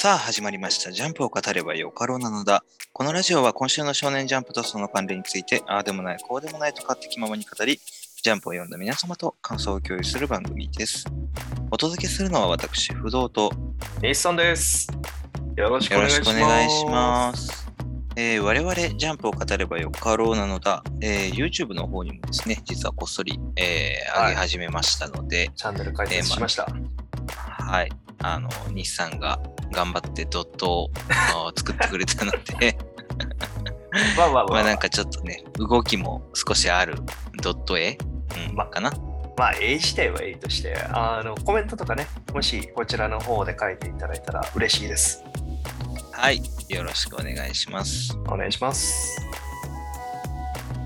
さあ始まりました。ジャンプを語ればよかろうなのだ。このラジオは今週の少年ジャンプとその関連について、ああでもない、こうでもないと勝手気ままに語り、ジャンプを読んだ皆様と感想を共有する番組です。お届けするのは私、不動とネイスさんです。よろしくお願いします。えー我々、ジャンプを語ればよかろうなのだ、えー YouTube の方にもですね、実はこっそり、えーはい上げ始めましたので、チャンネル開設しました。はい、あの、日産が頑張ってドットを作ってくれたので、わわわまあなんかちょっとね、動きも少しあるドット絵、うんまかな。まあ、絵自体は絵として、あの、コメントとかね、もしこちらの方で書いていただいたら嬉しいです。はい、よろしくお願いします。お願いします。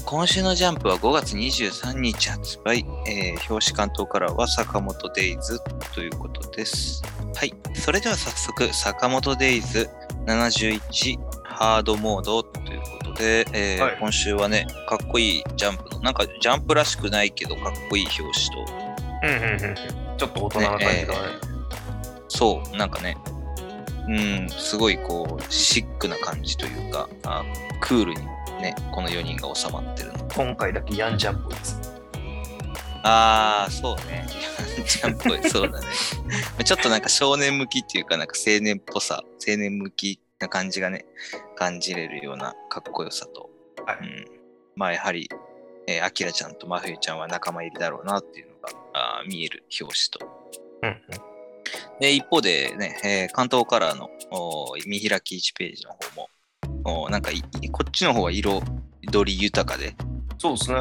今週のジャンプは5月23日発売、えー表紙関東からは坂本デイズということです。はい、それでは早速、坂本デイズ71ハードモードということで、えーはい今週はね、かっこいいジャンプの、なんかジャンプらしくないけどかっこいい表紙と、うんうんうん。ちょっと大人な感じだね。そう、なんかね、うん、すごいこう、シックな感じというか、あクールにね、この4人が収まってるの。今回だけヤンジャンプです。ああ、そうね。ジャンプ、そうだね。ちょっとなんか少年向きっていうか、なんか青年っぽさ、青年向きな感じがね、感じれるようなかっこよさと、はいうん、まあやはり、えー、アキラちゃんと真冬ちゃんは仲間いるだろうなっていうのがあー見える表紙と。うんうん。で、一方でね、えー関東カラーの見開き1ページの方も、おーなんかいこっちの方は色取り豊かで、そうですね。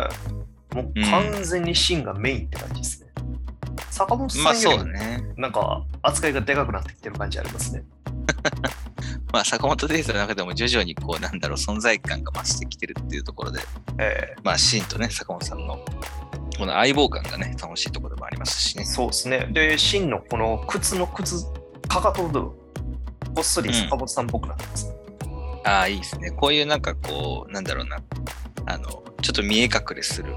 もううん完全に芯がメインって感じですね。坂本まあそさんよりね。なんか扱いがでかくなってきてる感じありますね。まあ、坂本デイズの中でも徐々にこう、なんだろう、存在感が増してきてるっていうところで、えまあ、シーンとね、坂本さんの、この相棒感がね、楽しいところでもありますしーね。そうですね。で、芯のこの靴の靴、かかと部分、こっそり坂本さんっぽくなってますね。ああ、いいですね。こういうなんかこう、なんだろうな、あの、ちょっと見え隠れする、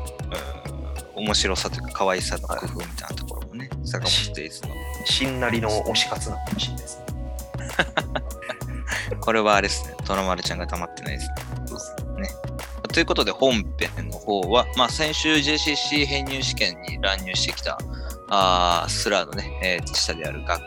うん、面白さというか、可愛さの工夫みたいなところもね、坂本デイズの。しんなりの推し活なのかもしれないですね。これはあれですね、トラマルちゃんが溜まってないですね。ということで本編の方は、まあ、先週 JCC 編入試験に乱入してきたあースラーのね、えー下である学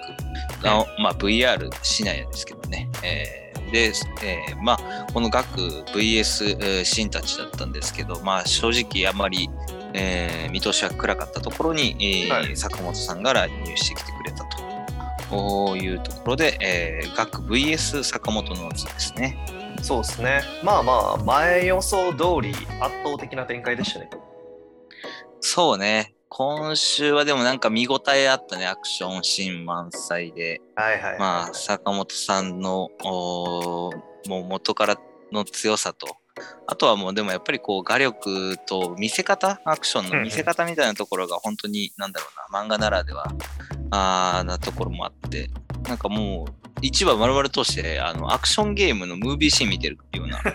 の、まあ、VR シナヤですけどね。えーで、えーまあ、この学 VS えーシンたちだったんですけど、まあ、正直あまり、えー見通しは暗かったところに、えーはい坂本さんが乱入してきてくれたと。こういうところで、えー、学 VS 坂本の図ですね。そうですね。まあまあ、前予想通り圧倒的な展開でしたね。そうね。今週はでもなんか見応えあったね、アクションシーン満載で。はいはいはい、はい。まあ、坂本さんの、おーもう元からの強さと、あとはもうでもやっぱりこう画力と見せ方、アクションの見せ方みたいなところが本当に、なんだろうな、漫画ならでは、あーなところもあって、なんかもう、一話丸々通して、あの、アクションゲームのムービーシーン見てるような。はい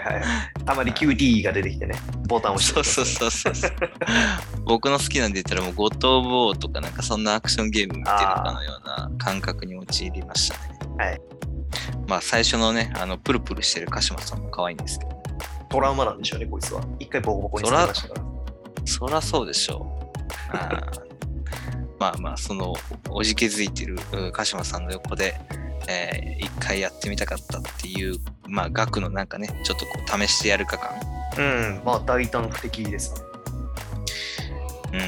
はいはい。たまに QT が出てきてね、ボタンを押してそうそうう。そうそう。僕の好きなんで言ったらもうゴッド・オブ・ウォーとかなんかそんなアクションゲーム見てるかのような感覚に陥りましたね。はい。まあ最初のね、あのプルプルしてる鹿島さんも可愛いんですけど、トラウマなんでしょうね、こいつは。一回ボコボコにされましたから。そらそうでしょう。あ ーまあまあ、そのおじけづいてるうん鹿島さんの横で、えー一回やってみたかったっていう、まあ額のなんかね、ちょっとこう試してやるか感。うん、まあ大胆不敵ですね。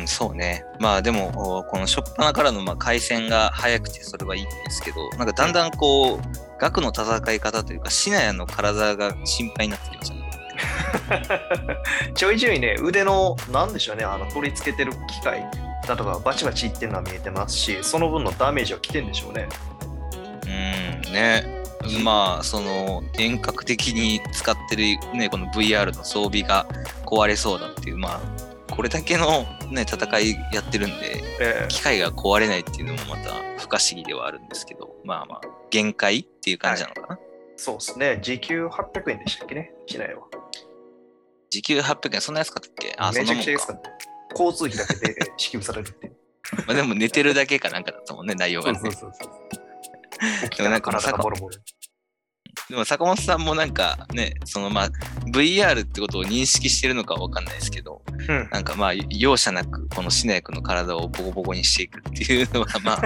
うん、そうね。まあでも、おこの初っ端からのまあ回線が早くてそれはいいんですけど、なんかだんだんこう、額の戦い方というか、シナヤの体が心配になってきましたね。ちょいちょいね、腕の、なんでしょうね、あの取り付けてる機械だとかバチバチいってるのは見えてますし、その分のダメージは来てんでしょうね。うん、ね。まあ、その、遠隔的に使ってるね、この VR の装備が壊れそうだっていう、まあ、これだけのね、戦いやってるんで、え機械が壊れないっていうのもまた不可思議ではあるんですけど、まあまあ、限界っていう感じなのかな。そうですね、時給800円でしたっけね、しないわ。時給800円、そんな安かったっけ？あ、そめちゃくちゃ安か。った。交通費だけで 支給されるっていう。まあでも寝てるだけかなんかだったもんね、内容がね。そうそうそうそう。起きたら体がボロボロ。でも坂本さんもなんかね、そのまあ VR ってことを認識してるのかわかんないですけど、うんなんかまあ容赦なくこのシナヤ君の体をボコボコにしていくっていうのはまあ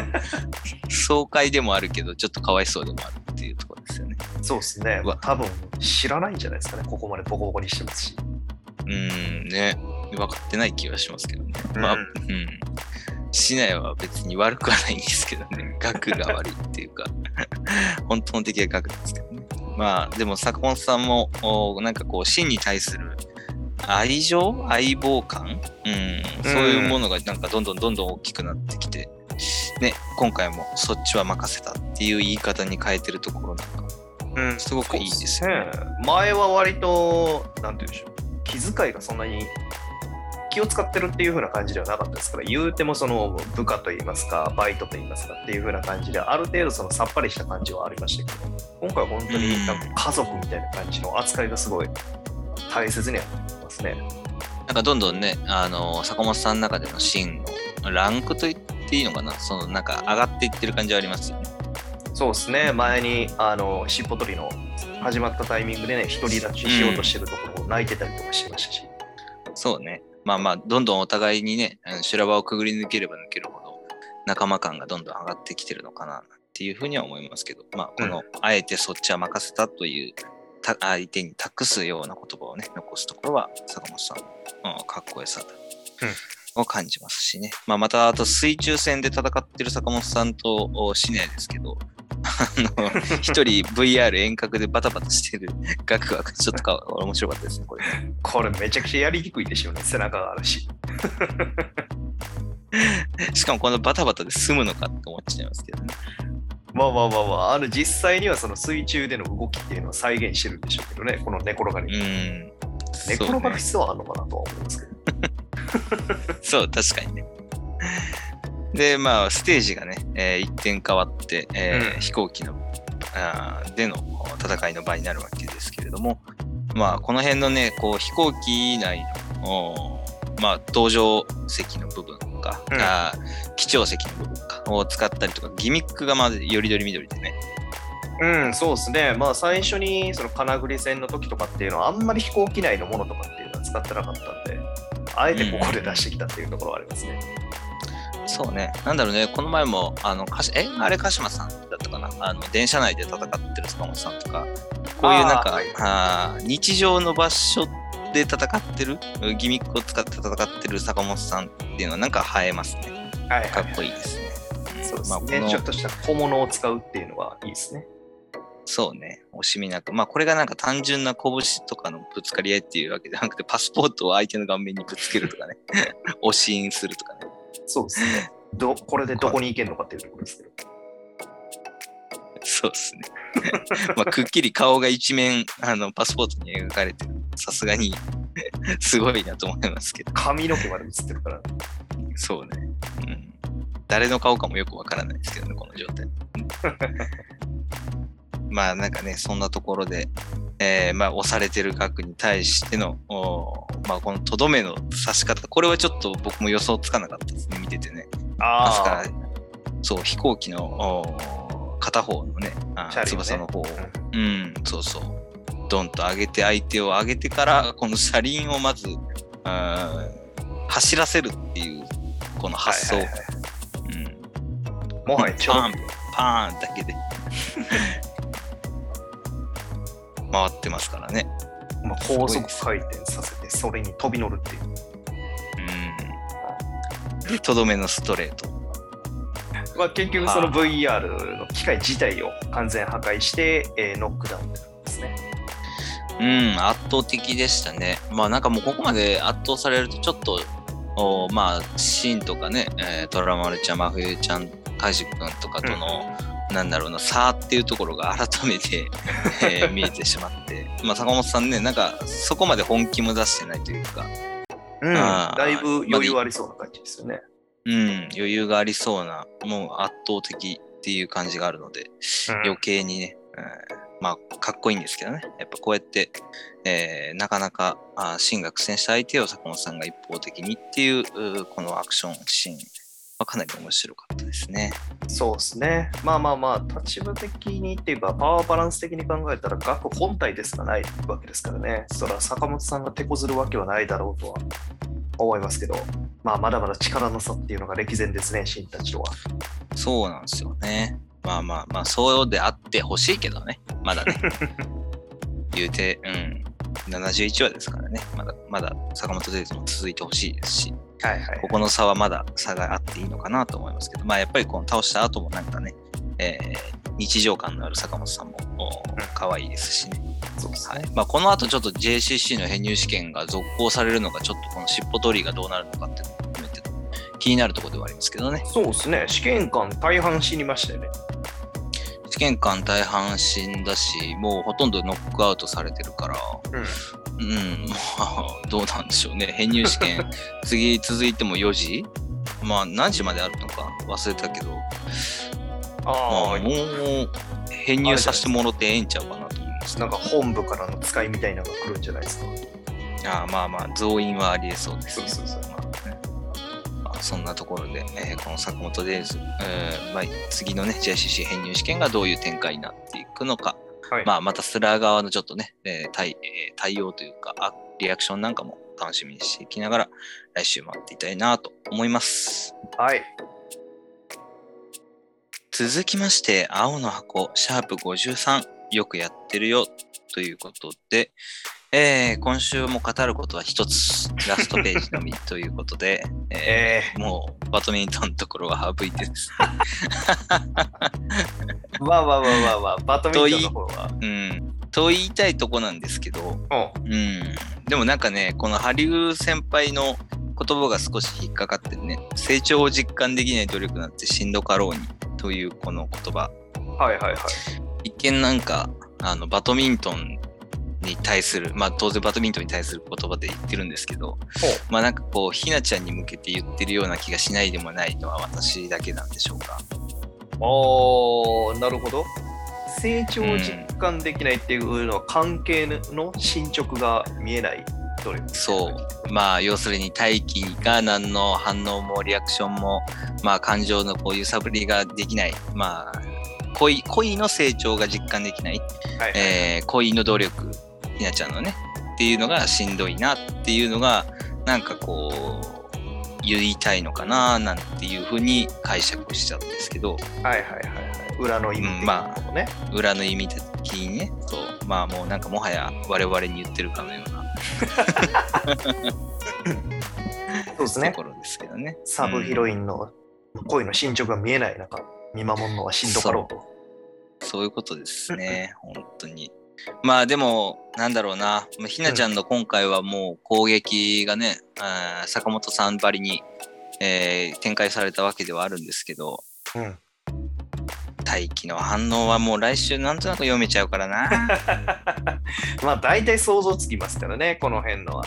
爽快でもあるけどちょっとかわいそうでもあるっていうところですよね。そうですね。多分知らないんじゃないですかね。ここまでボコボコにしてますし。うんね、分かってない気がしますけどね。うんまあ、うん。シナヤは別に悪くはないんですけどね。額が悪いっていうか、本当の敵は額ですけどね。まあ、でも坂本さんも、おなんかこう、真に対する愛情？相棒感？うん、そういうものがなんかどんどんどんどん大きくなってきて、ね、今回もそっちは任せたっていう言い方に変えてるところなんか、うんすごくいいですよね。前は割と、なんて言うんでしょう。気遣いがそんなに気を使ってるっていう風な感じではなかったですから、言うてもその部下といいますか、バイトといいますかっていう風な感じで、ある程度そのさっぱりした感じはありましたけど、今回は本当になんか家族みたいな感じの扱いがすごい大切にはなってますね。なんかどんどんね、あの坂本さんの中でのシーンのランクと言っていいのかな、そのなんか上がっていってる感じはありますよね。そうですね、前にあの尻尾取りの始まったタイミングでね、独り立ちしようとしてるところを泣いてたりとかしましたし、そうね。まあまあ、どんどんお互いにね、修羅場をくぐり抜ければ抜けるほど、仲間感がどんどん上がってきてるのかなっていうふうには思いますけど、まあ、この、あえてそっちは任せたという、た相手に託すような言葉をね、残すところは、坂本さんの、うん、かっこよさだ、を感じますしね。まあ、また、あと水中戦で戦ってる坂本さんとおシネですけど、一人 VR 遠隔でバタバタしてる 額はちょっとか面白かったですね、これね。これめちゃくちゃやりにくいでしょうね、背中があるし。しかもこのバタバタで済むのかって思っちゃいますけどね。まあまあまあまあ、あの実際にはその水中での動きっていうのを再現してるんでしょうけどね、この寝転がり。うん。寝転がる必要はあるのかなとは思いますけど。そう、確かにね。で、まあ、ステージがね、えー一点変わって、えーうん飛行機のあーでの戦いの場になるわけですけれども、まあ、この辺のね、こう飛行機内の、まあ、搭乗席の部分か、うんあー機長席の部分かを使ったりとか、ギミックがまずよりどりみどりでね、うん、そうですね。まあ最初にその金栗戦の時とかっていうのはあんまり飛行機内のものとかっていうのは使ってなかったんで、あえてここで出してきたっていうところはありますね。そうね。なんだろうね、この前も、あの、かしえ？あれ、鹿島さんだったかな？あの、電車内で戦ってる坂本さんとか、こういうなんか、あ日常の場所で戦ってる、ギミックを使って戦ってる坂本さんっていうのはなんか映えますね。はいはい、かっこいいですね。そうですまあ、ちょっとした小物を使うっていうのはいいですね。そうね、惜しみなく。まあ、これがなんか単純な拳とかのぶつかり合いっていうわけじゃなくて、パスポートを相手の顔面にぶつけるとかね、押し印するとかね。そうですね。どこれでどこに行けるのかっていうところですけど。そうですね。まあ、くっきり顔が一面、あの、パスポートに描かれてる。さすがに、すごいなと思いますけど。髪の毛まで映ってるから。そうね。うん。誰の顔かもよくわからないですけどね、この状態。まあ、なんかね、そんなところで、えーまあ、押されてる額に対しての、まあ、このとどめの刺し方、これはちょっと僕も予想つかなかったですね、見ててね。まさかあ、そう、飛行機の片方のね、あ翼の方を、あ。うん、そうそう。ドンと上げて、相手を上げてから、この車輪をまず、走らせるっていう、この発想。はいはいはいうん、もはやちょパン、パーンだけで。回ってますからね。まあ、高速回転させて、それに飛び乗るっていう。うん。で、とどめのストレート。まあ、結局その VR の機械自体を完全破壊して、えーノックダウンですね。うん、圧倒的でしたね。まあなんかもうここまで圧倒されるとちょっと、おまあシーンとかね、えー、トラマルちゃん、真冬ちゃん、カジ君とかとの、なんだろうな、差っていうところが改めて、えー見えてしまって、まあ坂本さんね、なんかそこまで本気も出してないというか、うん、だいぶ余裕ありそうな感じですよね。うん、余裕がありそうな、もう圧倒的っていう感じがあるので、余計にね、うんまあ、かっこいいんですけどね。やっぱこうやって、えーなかなか、あーシンが苦戦した相手を坂本さんが一方的にっていう、このアクションシーン。まあ、かなり面白かったですね。そうですね。まあまあまあ、立場的にっていうか、パワーバランス的に考えたら、額本体ですらないわけですからね。そら、坂本さんが手こずるわけはないだろうとは思いますけど、まあ、まだまだ力の差っていうのが歴然ですね、新たちとは。そうなんですよね。まあまあまあ、そうであってほしいけどね。まだね。言うて、うん。71話ですからね。まだ、まだ坂本デイズも続いてほしいですし、はいはいここの差はまだ差があっていいのかなと思いますけど、まあやっぱりこの倒した後もなんかね、えー日常感のある坂本さんもお可愛いですしね。そうですね。はいまあ、この後ちょっと JCC の編入試験が続行されるのか、ちょっとこの尻尾取りがどうなるのかっていうのも含めて気になるところではありますけどね。そうですね。試験官大半死にましたよね。試験官大半死んだし、もうほとんどノックアウトされてるから、うん。うん、まあ、どうなんでしょうね。編入試験、次続いても4時？まあ、何時まであるのか？忘れたけど、まああ、もう編入させてもろてええんちゃうかなと思います。あ、なんか本部からの使いみたいなのが来るんじゃないですか？ああまあまあ、増員はありえそうです、ね。そうそうそう。まあねまあそんなところで、えーこの坂本デイズ、えーまあ、次のね、JCC 編入試験がどういう展開になっていくのか、はい。まあ、またスラー側のちょっとね、えー対えー対応というかあ、リアクションなんかも楽しみにしていきながら、来週待っていたいなと思います。はい。続きまして、青の箱、シャープ53、よくやってるよということで、えー今週も語ることは一つ、ラストページのみということで、ええー。もうバドミントンのところは省いてですね、ー、まあまあまあまあまあ、バドミントンの方は。うん、と言いたいとこなんですけど、おう。ん、でもなんかね、このハリウ先輩の言葉が少し引っかかってね、成長を実感できない努力なんてしんどかろうにというこの言葉、はいはいはい。一見なんかあのバドミントンに対する、まあ当然バドミントンに対する言葉で言ってるんですけど、ほまあなんかこう、ひなちゃんに向けて言ってるような気がしないでもないのは私だけなんでしょうか。おー、なるほど。成長を実感できないっていうのは関係の進捗が見えない努力。そう。まあ要するに大気が何の反応もリアクションも、まあ感情のこう揺さぶりができない。まあ恋、恋の成長が実感できない。はいはいえー恋の努力、ひなちゃんのね、っていうのがしんどいなっていうのが、なんかこう、言いたいのかななんていうふうに解釈しちゃうんですけど、はいはいはいはい。裏の意味的なことね。裏の意味的にね、そう、まあもうなんかもはや我々に言ってるかのようなそうですねと。ころですけどね。サブヒロインの恋の進捗が見えない中、見守るのはしんどかろうと。そういうことですね、本当に。まあでも、なんだろうな、まあひなちゃんの今回はもう攻撃がね、あー坂本さんばりに、えー展開されたわけではあるんですけど、うん。大気の反応はもう来週なんとなく読めちゃうからな。まあ大体想像つきますからね、この辺のは。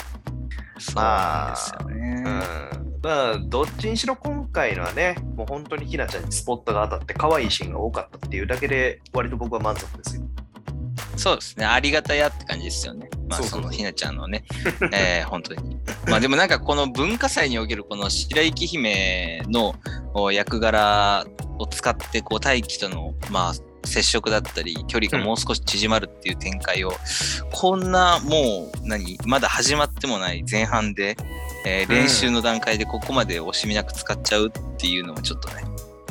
そうなんですよね。うん。まあ、どっちにしろ今回のはね、もう本当にひなちゃんにスポットが当たって可愛いシーンが多かったっていうだけで、割と僕は満足ですよ。そうですね。ありがたやって感じですよね。まあ、そのひなちゃんのね、えー本当に。まあでもなんかこの文化祭におけるこの白雪姫のお役柄を使って、こう大気との、まあ、接触だったり、距離がもう少し縮まるっていう展開を、こんなもう、何、まだ始まってもない前半で、えー練習の段階でここまで惜しみなく使っちゃうっていうのもちょっとね、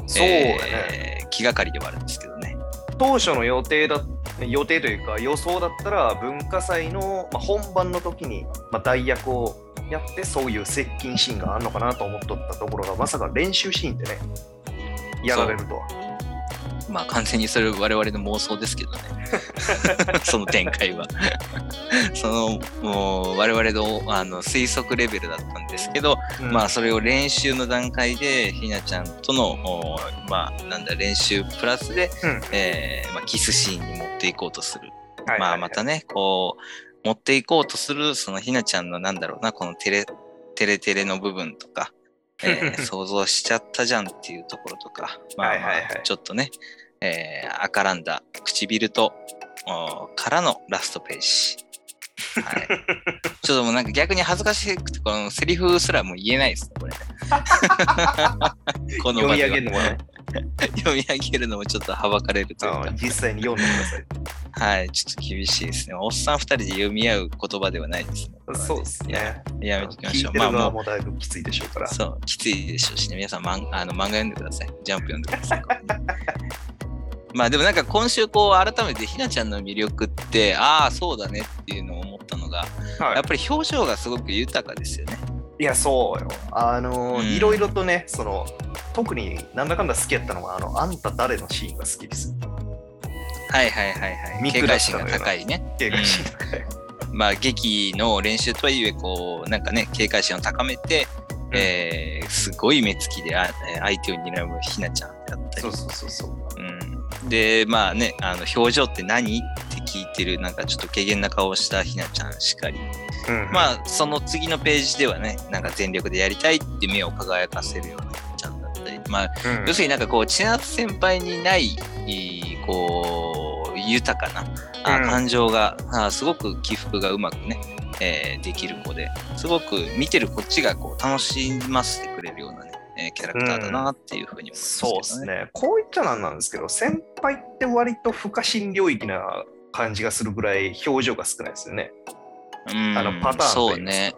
そうだね。えー気がかりではあるんですけどね。当初の予定だ予定というか予想だったら文化祭の、ま、本番の時に、ま、代役をやってそういう接近シーンがあるのかなと思っとったところがまさか練習シーンってねやられるとは。まあ完全にそれ我々の妄想ですけどね。その展開は。そのもう我々のあの推測レベルだったんですけど、うんまあそれを練習の段階でひなちゃんとのおまあなんだ練習プラスで、うんえーまあ、キスシーンに持っていこうとする。はいはいはいまあまたねこう持っていこうとするそのひなちゃんのなんだろうなこのテレテレテレの部分とか、えー 想像しちゃったじゃんっていうところとか、まあ、まあはいはいはいちょっとね、えー赤らんだ唇とおからのラストページ。はい、ちょっともうなんか逆に恥ずかしくて、このセリフすらもう言えないですね、これね。この読み上げるのもね、読み上げるのもちょっとはばかれるというかあ、実際に読んでください。はい、ちょっと厳しいですね。おっさん二人で読み合う言葉ではないですね。そうですね。や。やめておきましょ。うてるまあも側もだいぶきついでしょうからう、。そう、きついでしょうしね。皆さん、まんあの漫画読んでください。ジャンプ読んでください。まあでもなんか今週こう改めてひなちゃんの魅力ってああそうだねっていうのを思ったのがはいやっぱり表情がすごく豊かですよね。いや、そうよ。あの、うんいろいろとね、その、特になんだかんだ好きやったのは、あの、あんた誰のシーンが好きです。はいはいはいはい。見警戒心が高いね。警戒心高い。まあ劇の練習とはいえこうなんかね警戒心を高めて、えーすごい目つきであえー相手を睨むひなちゃんであったりそうそうそうそう。うん、でまあねあの表情って何？って聞いてるなんかちょっと軽減な顔をしたひなちゃんしかり。うんまあその次のページではねなんか全力でやりたいって目を輝かせるようなひなちゃんだったり。まあうん。要するになんかこう千夏先輩にないこう豊かなあうん。感情が、あすごく起伏がうまくね、えーできる子ですごく見てるこっちがこう楽しませてくれるえーキャラクターだなっていうふうに思いますけどそうですね。こう言っちゃなんなんですけど、先輩って割と不可侵領域な感じがするぐらい表情が少ないですよね。うんあのパターンとそいうね。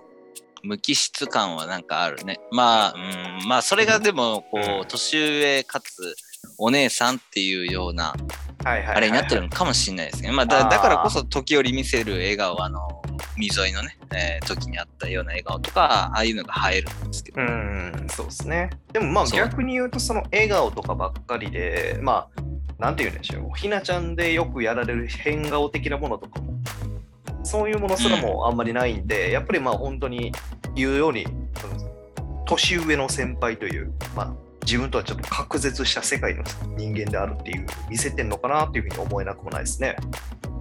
無機質感はなんかあるね。まあ、うん、まあそれがでもこう、うん年上かつお姉さんっていうようなあれになってるのかもしれないですね。まだだからこそ時折見せる笑顔、あの、海沿いのね、えー時にあったような笑顔とか、ああいうのが映えるんですけど、うん、そうですね。でもまあ逆に言うと、その笑顔とかばっかりで、まあ、なんて言うんでしょう、ひなちゃんでよくやられる変顔的なものとかも、そういうものすらもあんまりないんで、やっぱりまあ本当に言うように、年上の先輩という、まあ、自分とはちょっと隔絶した世界の人間であるっていう見せてんのかなっていうふうに思えなくもないですね。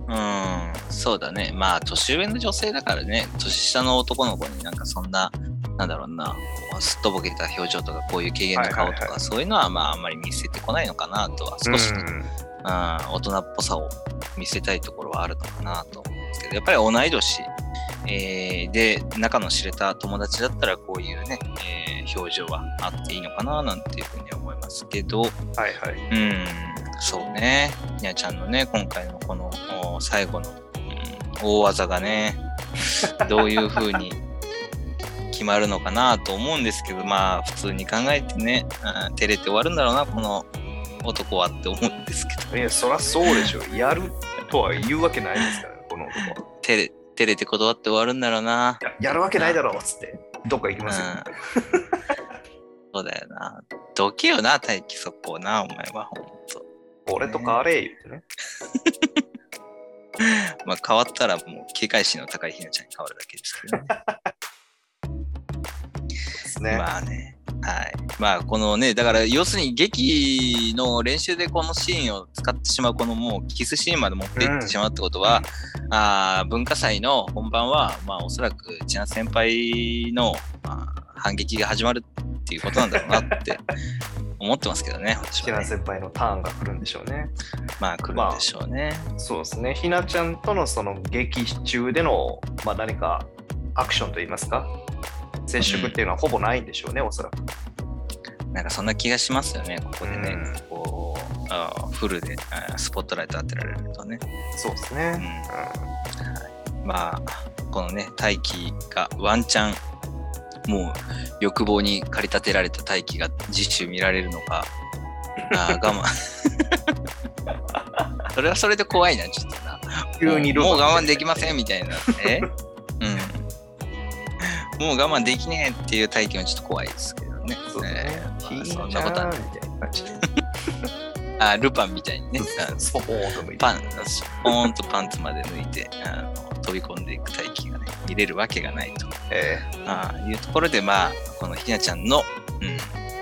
うん、そうだね。まあ、年上の女性だからね、年下の男の子になんかそんな、なんだろうな、すっとぼけた表情とか、こういう軽減な顔とか、そういうのはまあ、あんまり見せてこないのかなとは、少しね、うんうん、大人っぽさを見せたいところはあるのかなと思うんですけど、やっぱり同い年、えーで、仲の知れた友達だったら、こういうね、えー表情はあっていいのかななんていうふうに思いますけど、はいはい。うん、そうね、にゃちゃんのね、今回のこのお最後の、うん大技がね、どういうふうに決まるのかなと思うんですけど、まあ、普通に考えてね、うん照れて終わるんだろうな、この男はって思うんですけど。いや、そりゃそうでしょ。やるとは言うわけないですから、この男は。照れ照れて断って終わるんだろうな。ややるわけないだろうっつって、どっか行きますよ。うんそうだよな。どけよな、大気そこな、お前は、ほんと。俺と変われ言ってね。まあ、変わったらもう警戒心の高いひなちゃんに変わるだけですけどね。ですね。まあね。はい。まあ、このね、だから、要するに劇の練習でこのシーンを使ってしまう、このもうキスシーンまで持っていってしまうってことは、あー文化祭の本番は、まあ、おそらく千奈先輩の、まあ、反撃が始まるっていうことなんだろうなって 思ってますけどね、私ひなはね。先輩のターンが来るんでしょうね。まあ、来るんでしょうね。そうですね。ひなちゃんとのその劇中での、まあ、何かアクションといいますか、接触っていうのはほぼないんでしょうね、おそらく。なんかそんな気がしますよね、ここでね。うんこうあーフルであースポットライト当てられるとね。そうですうね。んまあ、このね、大気がワンチャン、もう欲望に駆り立てられた大気が次週見られるのか、あー我慢。それはそれで怖いな、ちょっとな。急にもう我慢でききませんみたいな。えうん。もう我慢できねえっていう体験はちょっと怖いですけどね。そねえあひそなんなことはない。みたいな感じで。あ、ルパンみたいにね。あスポーンと向いて。パン、スポーンとパンツまで抜いて、あの飛び込んでいく大気がね、見れるわけがないと。えあいうところで、まあ、このひなちゃんの、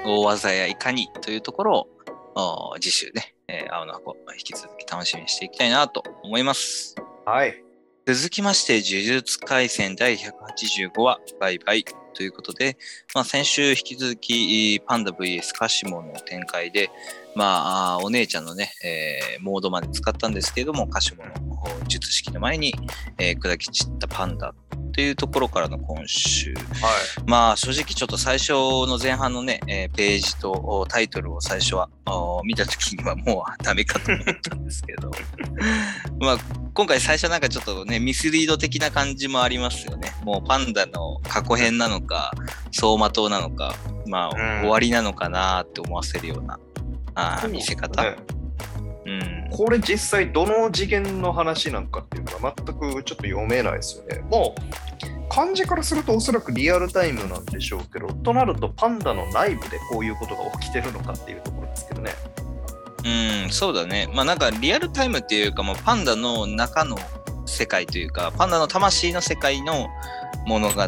うん、大技やいかにというところを、お次週ね、えー青の箱、引き続き楽しみにしていきたいなと思います。ーはい。続きまして、呪術廻戦第185話、バイバイ。ということで、まあ、先週引き続き、パンダ VS カシモの展開で、まあ、お姉ちゃんのね、えーモードまで使ったんですけれども、カシモの術式の前に、えー砕き散ったパンダっていうところからの今週。はい。まあ正直ちょっと最初の前半のね、えーページとおタイトルを最初はお見た時にはもうダメかと思ったんですけど、まあ今回最初なんかちょっとね、ミスリード的な感じもありますよね。もうパンダの過去編なのか、走馬灯なのか、まあ、うん終わりなのかなって思わせるようなあーそう見せ方。ねうん。これ実際どの次元の話なのかっていうのが全くちょっと読めないですよね。もう漢字からするとおそらくリアルタイムなんでしょうけど、となるとパンダの内部でこういうことが起きてるのかっていうところですけどね。うん、そうだね。まあなんかリアルタイムっていうか、もうパンダの中の世界というか、パンダの魂の世界の物語。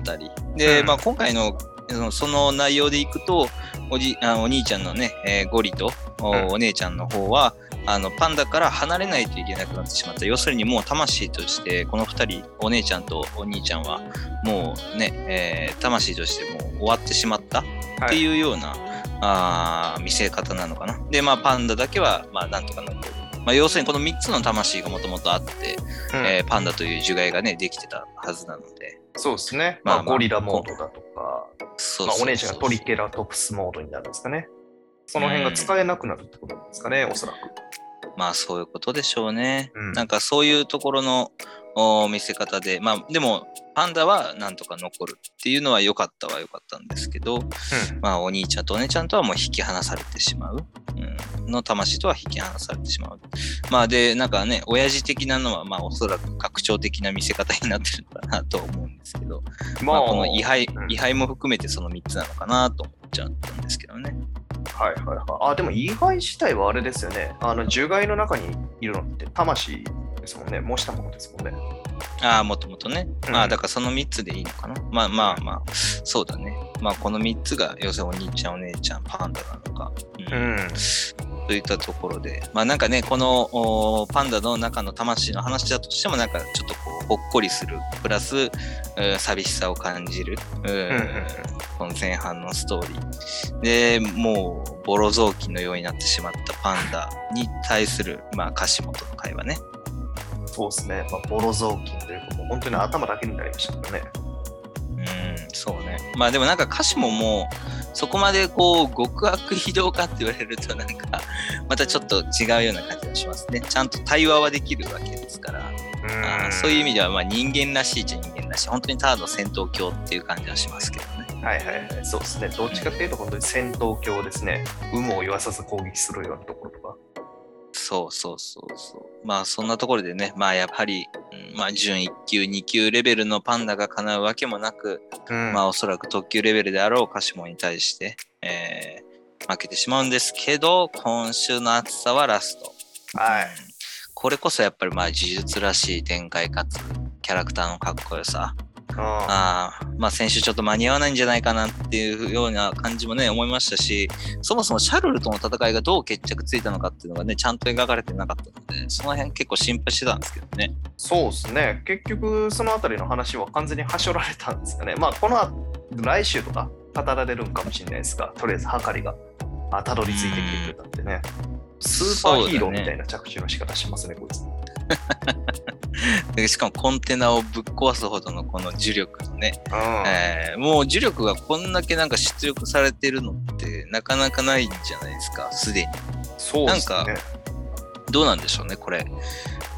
で、うんまあ今回のそのその内容でいくと、おじあお兄ちゃんのね、えーゴリとお,、姉ちゃんの方は、あのパンダから離れないといけなくなってしまった。要するにもう魂として、この二人、お姉ちゃんとお兄ちゃんは、もうね、えー魂としてもう終わってしまったっていうような、あー見せ方なのかな。で、まあ、パンダだけは、まあ、なんとか残る。まあ、要するにこの3つの魂がもともとあって、うんえーパンダという樹骸がね、できてたはずなので。そうですね。まあ、まあまあゴリラモードだとか、お姉ちゃんがトリケラトプスモードになるんですかね。その辺が使えなくなるってことですかね、おそらく。まあ、そういうことでしょうね。うんなんかそういうところのお見せ方で、まあ、でも、パンダはなんとか残るっていうのは良かったは良かったんですけど、まあ、お兄ちゃんとお姉ちゃんとはもう引き離されてしまう。うん、の魂とは引き離されてしまう。まあ、で、なんかね、親父的なのは、まあ、おそらく拡張的な見せ方になってるのかなと思うんですけど、うん。まあ、この位牌う、ん位牌も含めてその3つなのかなと思っちゃったんですけどね。はいはいはい。あ、でも意外自体はあれですよね。あの、樹骸の中にいるのって魂ですもんね。模したものですもんね。ああ、もともとね。うんまあ、だからその3つでいいのかな。まあまあまあ、そうだね。まあ、この3つが、要するにお兄ちゃん、お姉ちゃん、パンダなのか。うんん。といったところで、まあなんかね、このおパンダの中の魂の話だとしても、なんかちょっとこう、ほっこりする、プラス、寂しさを感じる、うんこの前半のストーリー。で、もう、ボロ雑巾のようになってしまったパンダに対する、まあ、樫本の会話ね。そうですね。まあ、ボロ雑巾というか、もう本当に頭だけになりましたからね。うん、そうね。まあでもなんか歌詞ももう、そこまでこう、極悪非道かって言われるとなんか、またちょっと違うような感じがしますね。ちゃんと対話はできるわけですから。あーそういう意味ではまあ人間らしいっちゃ人間らしい。本当にただの戦闘狂っていう感じはしますけどね。はいはいはい。そうですね。どっちかっていうと、本当に戦闘狂ですね。有無を言わさず攻撃するようなところとか。そうそうそうそう。まあそんなところでね、まあやっぱり、うんまあ準1級、2級レベルのパンダが叶うわけもなく、うんまあおそらく特級レベルであろうカシモに対して、えー負けてしまうんですけど、今週の熱さはラスト。はいうんこれこそやっぱりまあ呪術らしい展開かつ、キャラクターのかっこよさ。ああーまあ先週ちょっと間に合わないんじゃないかなっていうような感じもね、思いましたし、そもそもシャルルとの戦いがどう決着ついたのかっていうのがね、ちゃんと描かれてなかったので、その辺結構心配してたんですけどね。そうですね。結局、そのあたりの話は完全にはしょられたんですかね。まあ、この後来週とか語られるんかもしれないですが、とりあえず、はかりが、あ、たどり着いてきてくれたってね。スーパーヒーローみたいな着地の仕方しますね、こいつ。でしかもコンテナをぶっ壊すほどのこの重力のね、うんえーもう重力がこんだけなんか出力されてるのってなかなかないんじゃないですか、すでに。そうですね。なんどうなんでしょうね、これ。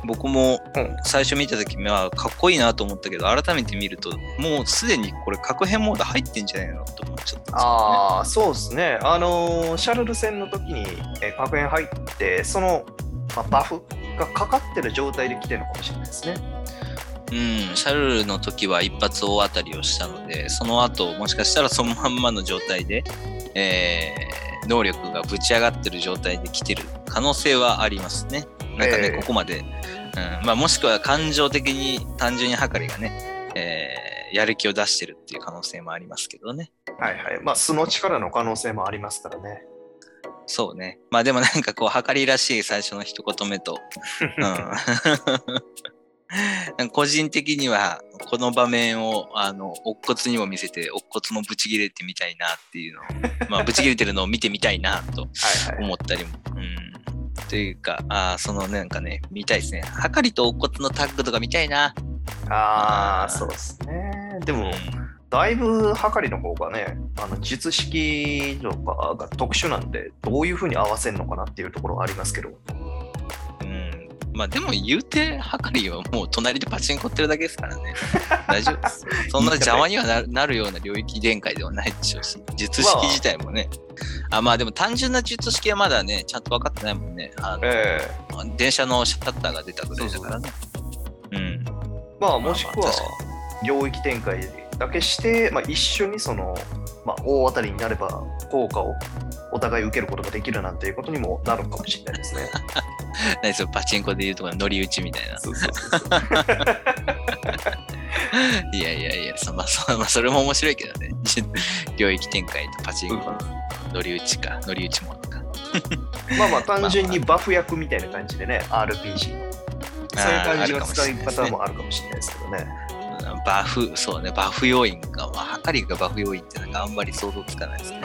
僕もうん最初見た時はかっこいいなと思ったけど、改めて見ると、もうすでにこれ確変モード入ってんじゃないのと思っちゃったんですよね。ああ、そうですね。あのーシャルル戦の時に、えー確変入って、その、まあ、バフがかかってる状態で来てるのかもしれないですね。うん、シャルルの時は一発大当たりをしたので、その後、もしかしたらそのまんまの状態で、えー能力がぶち上がってる状態で来てる可能性はありますね。なんかね、えーここまで、うんまあ、もしくは感情的に単純にはかりがね、えーやる気を出してるっていう可能性もありますけどね。はいはい。まあ、素の力の可能性もありますからね。そうね。まあでもなんかこう、はかりらしい最初の一言目と、うん、個人的にはこの場面をあの乙骨にも見せて乙骨もブチ切れてみたいなっていうのを、まあ、ブチ切れてるのを見てみたいなとはいはい。思ったりも。うんというか、あーそのなんかね、見たいですね。はかりと乙骨のタッグとか見たいな。ああ、そうですね。ね。でも、だいぶはかりの方がね、あの術式とかが特殊なんで、どういうふうに合わせるのかなっていうところはありますけど。うん。まあでも言うて、はかりはもう隣でパチンコってるだけですからね。大丈夫です。そんな邪魔にはななるような領域展開ではないでしょうし、術式自体もね。あまあでも単純な術式はまだね、ちゃんと分かってないもんね。あのえ電車のシャッターが出たぐらいだからね。うん。まあ、もしくは領域展開だけして、まあ、一緒にその、まあ、大当たりになれば効果をお互い受けることができるなんていうことにもなるかもしれないですね。何それパチンコでいうところの乗り打ちみたいな。そうそうそうそう。いやいやいや、そ, まあ、そまあ、それも面白いけどね。領域展開とパチンコの乗り打ちか、乗り打ちものか。まあまあ単純にバフ役みたいな感じでね、RPG の。そういう感じの使い方もあるかもしれないですけどね。バフ、そうね、バフ要因が、まあ、はかりがバフ要因ってなんかあんまり想像つかないですね。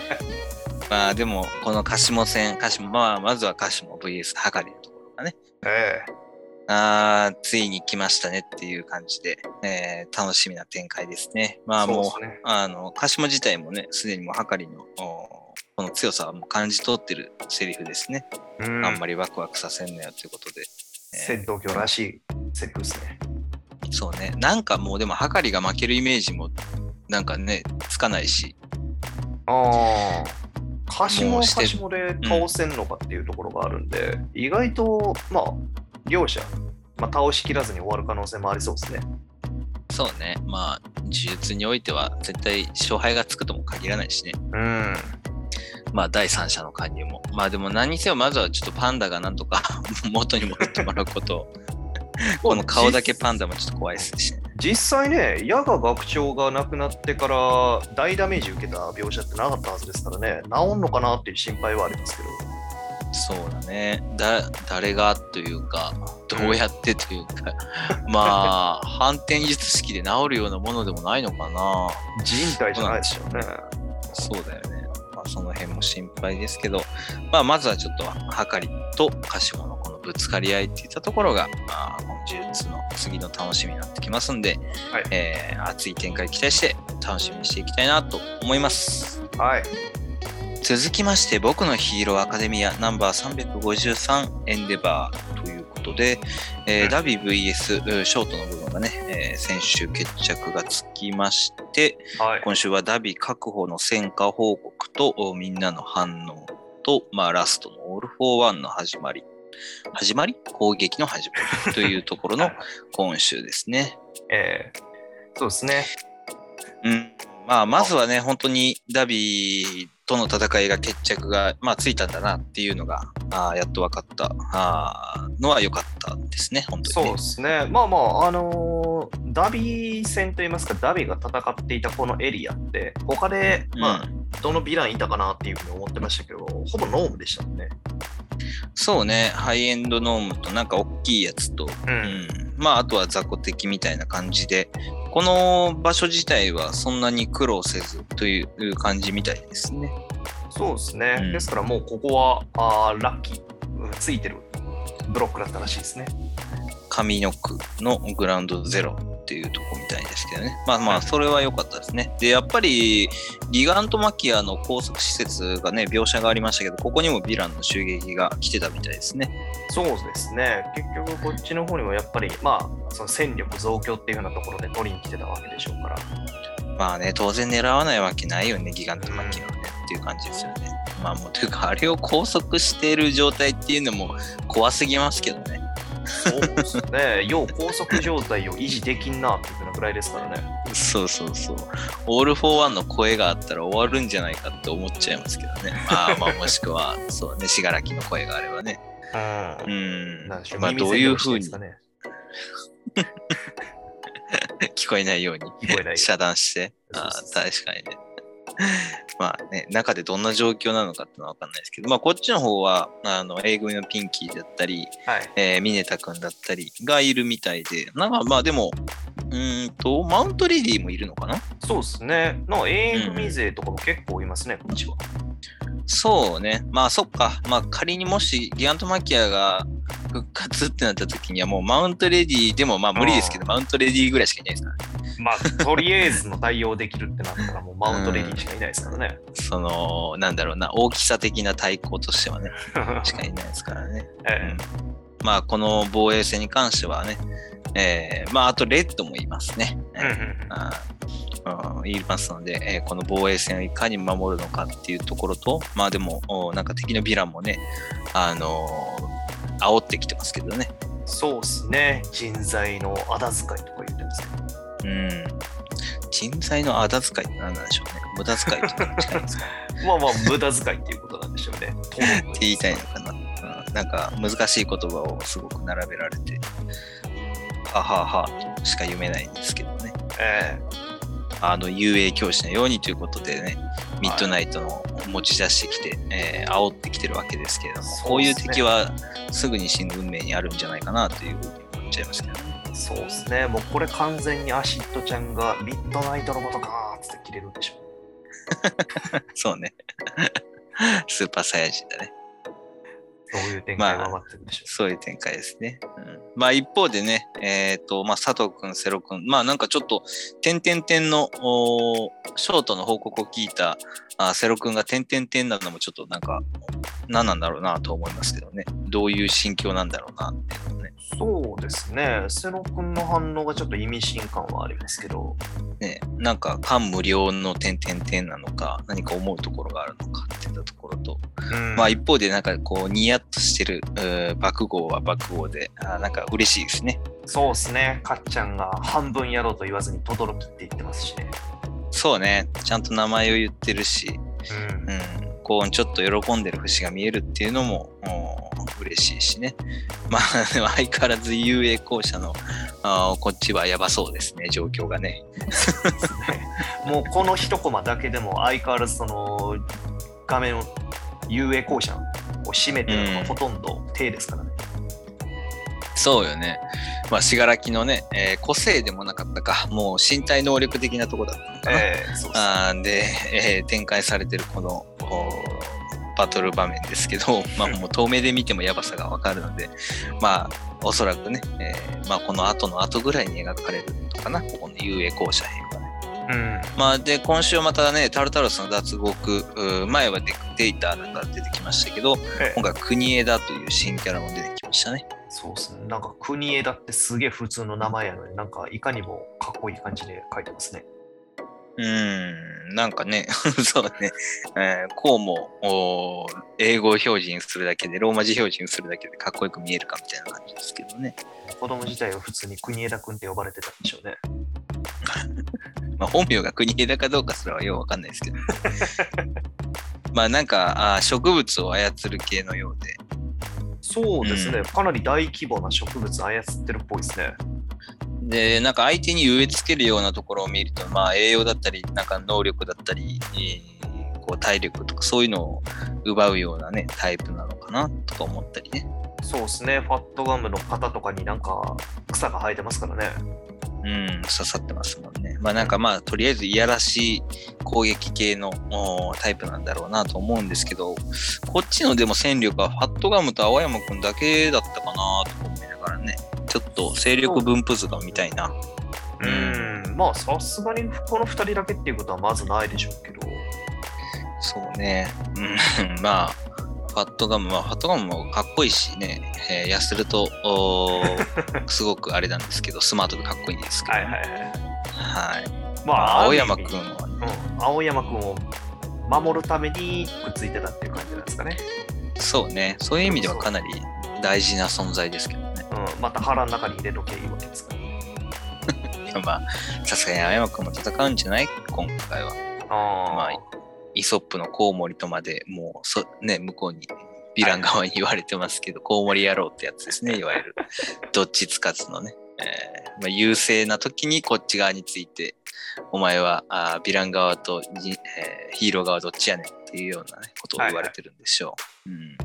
まあでも、このカシモ戦、カシモ、まあまずはカシモ VS はかりのところがね、えあーついに来ましたねっていう感じで、えー楽しみな展開ですね。まえあもう、そうね。あの、カシモ自体もね、すでにもうはかりの、おこの強さはもう感じ取ってるセリフですね。うんあんまりワクワクさせんなよということで。えー戦闘狂らしいセリフですね。そうね。なんかもうでも、はかりが負けるイメージも、なんかね、つかないし。ああ。カシモカシモで倒せんのかっていうところがあるんで、意外と、まあ、両者、まあ、倒しきらずに終わる可能性もありそうですね。そうね。まあ、呪術においては、絶対勝敗がつくとも限らないしね。うん。まあ、第三者の加入も。まあ、でも何にせよ、まずはちょっとパンダがなんとか 元に戻ってもらうことを。この顔だけパンダもちょっと怖いですしね。実際ね、矢が学長が亡くなってから大ダメージ受けた描写ってなかったはずですからね、治んのかなっていう心配はありますけど。そうだね。だ、誰がというか、どうやってというか、まあ、反転術式で治るようなものでもないのかな。人体じゃないでしょうね。そうだよね。まあ、その辺も心配ですけど、まあ、まずはちょっと、はかりとカシモのこのぶつかり合いっていったところが、まあ、呪術の次の楽しみになってきますんで、はいえー熱い展開期待して楽しみにしていきたいなと思います。はい。続きまして、僕のヒーローアカデミアナンバー353エンデバーということで、えーうん荼毘 VS うんショートの部分がね、えー先週決着がつきまして、はい。今週は荼毘確保の戦果報告とおみんなの反応と、まあ、ラストのオール・フォー・ワンの始まり。始まり攻撃の始まり というところの今週ですね。えーそうですね。うん。まあ、まずはね、本当にダビとの戦いが決着が、まあ、ついたんだなっていうのが、あーやっと分かったあーのは良かったですね、本当に、ねそうで。すね。まあまあ、あのーダビ戦といいますか、ダビが戦っていたこのエリアって、他で、まあ、どのヴィランいたかなっていうふうに思ってましたけど、ほぼノームでしたもんね。そうね、ハイエンドノームとなんか大きいやつと、う。うんん、まああとは雑魚敵みたいな感じでこの場所自体はそんなに苦労せずという感じみたいですね。そうですね。うんですからもうここは、あーラッキー、うんついてるブロックだったらしいですね。上の区のグラウンドゼロっていうとこみたいですけどね。まあまあそれは良かったですね。でやっぱりギガントマキアの高速施設がね描写がありましたけどここにもヴィランの襲撃が来てたみたいですね。そうですね。結局こっちの方にもやっぱり、まあ、その戦力増強っていうようなところで取りに来てたわけでしょうから。まあね当然狙わないわけないよねギガントマキアはねっていう感じですよね。まあもうというかあれを拘束している状態っていうのも怖すぎますけどね。そうですね。要拘束状態を維持できんなっていうふうなぐらいですからね。そうそうそう。オール・フォー・ワンの声があったら終わるんじゃないかって思っちゃいますけどね。まあまあ もしくは、そうね、死柄木の声があればね。う。うんん。なんでしょう。まあ耳どういう風に栓ですかね。聞こえないように。遮断して。あ確かにね。まあね、中でどんな状況なのかってのは分かんないですけど、まあこっちの方は、あの、A 組のピンキーだったり、はい。えーミネタ君だったりがいるみたいで、なんかまあでも、うーんと、マウントレディもいるのかな？そうですね。の A 組勢とかも結構いますね、こっちは。そうね。まあそっか。まあ仮にもしギガントマキアが復活ってなった時にはもうマウントレディでもまあ無理ですけど、マウントレディぐらいしかいないですからね。まあ、とりあえずの対応できるってなったら、もうマウントレディしかいないですからね。その、なんだろうな、大きさ的な対抗としてはね、しかいないですからね。えうん、まあ、この防衛戦に関してはね、えー、まあ、あとレッドもいますね。えうんいますので、えーこの防衛戦をいかに守るのかっていうところと、まあでも、おなんか敵のヴィランもね、あのー煽ってきてますけどね。そうですね。人材のあだ遣いとか言ってますけど。うん。人材のあだ遣いって何なんでしょうね。無駄遣いとか近いんですか まあまあ、無駄遣いっていうことなんでしょうね。っ てって言いたいのかな。うん、か難しい言葉をすごく並べられて、はははとしか読めないんですけどね。えあの遊泳教師のようにということでね、ミッドナイトの持ち出してきて、えー煽ってきてるわけですけれども、こういう敵はすぐに死ぬ運命にあるんじゃないかなというふうに思っちゃいますけどね。えそうですね。もうこれ完全にアシッドちゃんがミッドナイトのことかーって切れるんでしょう。そうね。スーパーサイヤ人だね。そういう展開が待ってるんでしょそういう展開ですね。うん、まあ一方でね、えっ、と、まあ佐藤くん、セロくん、まあなんかちょっと、点々点のショートの報告を聞いたあセロくんが点々点なのもちょっとなんか、何なんだろうなと思いますけどね。どういう心境なんだろうなっていうのね。う。そうですね。セロ君の反応がちょっと意味深感はありますけど。ね、なんか感無量の点々点なのか、何か思うところがあるのかっていったところと、うんまあ一方でなんかこうニヤッとしてる爆豪は爆豪で、あーなんか嬉しいですね。そうですね。かっちゃんが半分やろうと言わずに轟きって言ってますしね。そうね、ちゃんと名前を言ってるし、うんうん、こうちょっと喜んでる節が見えるっていうのもうん嬉しいしね。まあ相変わらず遊泳校舎のあーこっちはやばそうですね、状況がね。もうこの一コマだけでも相変わらずその画面を遊泳校舎を占めてるのがほとんど手ですからね。そうよね。まあ、信楽のね、えー個性でもなかったか、もう身体能力的なとこだったのかな。ええそうあーで、えー展開されてるこのおバトル場面ですけど、まあ、もう遠目で見てもやばさがわかるので、まあ、おそらくね、えーまあ、この後の後ぐらいに描かれるのかな、ここの遊泳校舎編はね。うんまあ、で、今週またね、タルタロスの脱獄、前はデデータなんか出てきましたけど、ええ今回国枝という新キャラも出てきましたね。そうですね。なんか国枝ってすげえ普通の名前やのになんかいかにもかっこいい感じで書いてますね。うーん、なんかね、そうね、えーこうも英語表示にするだけで、ローマ字表示にするだけでかっこよく見えるかみたいな感じですけどね。子供自体は普通に国枝くんって呼ばれてたんでしょうね。まあ、本名が国枝かどうかすらはようわかんないですけど。まあなんかあー植物を操る系のようで、そうですね、うんかなり大規模な植物操ってるっぽいですね。で、なんか相手に植え付けるようなところを見ると、まあ栄養だったり、なんか能力だったり、えーこう体力とかそういうのを奪うようなね、タイプなのかなとか思ったりね。そうですね、ファットガムの肩とかになんか草が生えてますからね。うん、刺さってますもんね。まあなんかまあ、とりあえずいやらしい攻撃系のおタイプなんだろうなと思うんですけど、こっちのでも戦力はファットガムと青山くんだけだったかなと思いながらね、ちょっと勢力分布図が見たいな。うん、まあさすがにこの2人だけっていうことはまずないでしょうけど。そうね。うん、まあ、ファットガム、まあ、ファットガムもかっこいいしね、えー、痩せると、すごくあれなんですけど、スマートでかっこいいんですけど、はいはいはい。はい。ままあ、青山くくんはね、うん、青山くんを守るためにくっついてたっていう感じなんですかね。そうね、そういう意味ではかなり大事な存在ですけどね。うん、また腹の中に入れとけばいいわけですから。まあ、さすがに青山くんも戦うんじゃない？今回は。あまあイソップのコウモリとまでもうそ、ね、向こうに、ヴィラン側に言われてますけど、コウモリ野郎ってやつですね、いわゆる。どっちつかずのね。えーまあ、優勢な時にこっち側について、お前はあーヴィラン側とに、えーヒーロー側どっちやねんっていうような、ね、ことを言われてるんでしょう。うん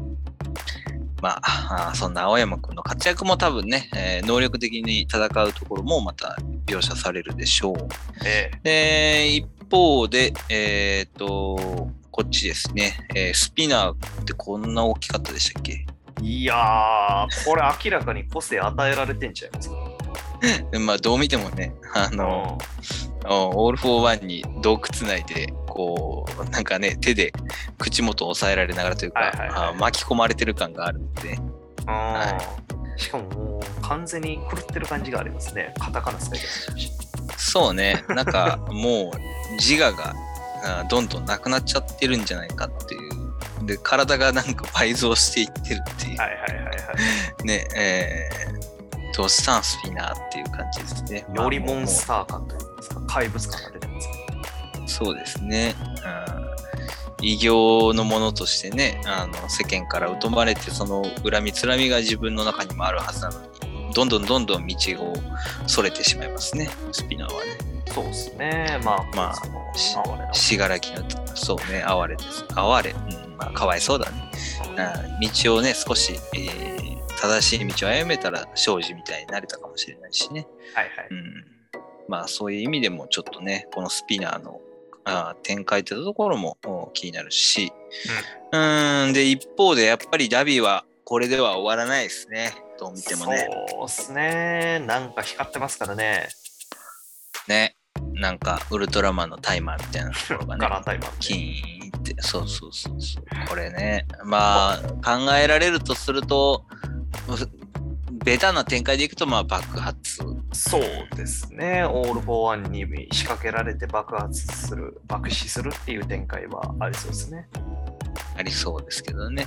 まあ、あーそんな青山くんの活躍も多分ね、えー能力的に戦うところもまた描写されるでしょう。えで、一方で、えっ、と、こっちですね、えースピナーってこんな大きかったでしたっけ？えいやー、これ明らかに個性与えられてんちゃいますか？まあ、どう見てもね、あの、オール・フォー・ワンに洞窟内で、こう、なんかね、手で口元を押さえられながらというか、はいはいはい。あ巻き込まれてる感があるんで、うんはしかももう完全に狂ってる感じがありますね。カタカナ使いてますし。そうね、なんかもう自我があどんどんなくなっちゃってるんじゃないかっていう。で、体がなんか倍増していってるっていう。はいはいはいはい。ね、えー、ドスタンスフィナーっていう感じですね。よりモンまあスター感といいますか、怪物感が出てますそうですね。うん異形のものとしてね、あの世間から疎まれて、その恨みつらみが自分の中にもあるはずなのに、どんどんどんどん道をそれてしまいますね、スピナーはね。そうですね。まあ、まあしがらきの、そうね、哀れです。哀れ、うん、まあ、かわいそうだね。うん道をね、少し、えー正しい道を歩めたら、庄司みたいになれたかもしれないしね。はいはい。うん、まあ、そういう意味でも、ちょっとね、このスピナーのあー展開ってところもお気になるし、うん、で、一方で、やっぱりダビは、これでは終わらないですね。どう見てもね。そうですね。なんか光ってますからね。ね。なんか、ウルトラマンのタイマーみたいなところがねカ。ラータイマー、キーンって、そうそうそうそう。これね、まあ、考えられるとすると、うベタな展開でいくと、まあ、爆発。そうですね。オール・フォー・ワンに仕掛けられて爆発する、爆死するっていう展開はありそうですね。ありそうですけどね。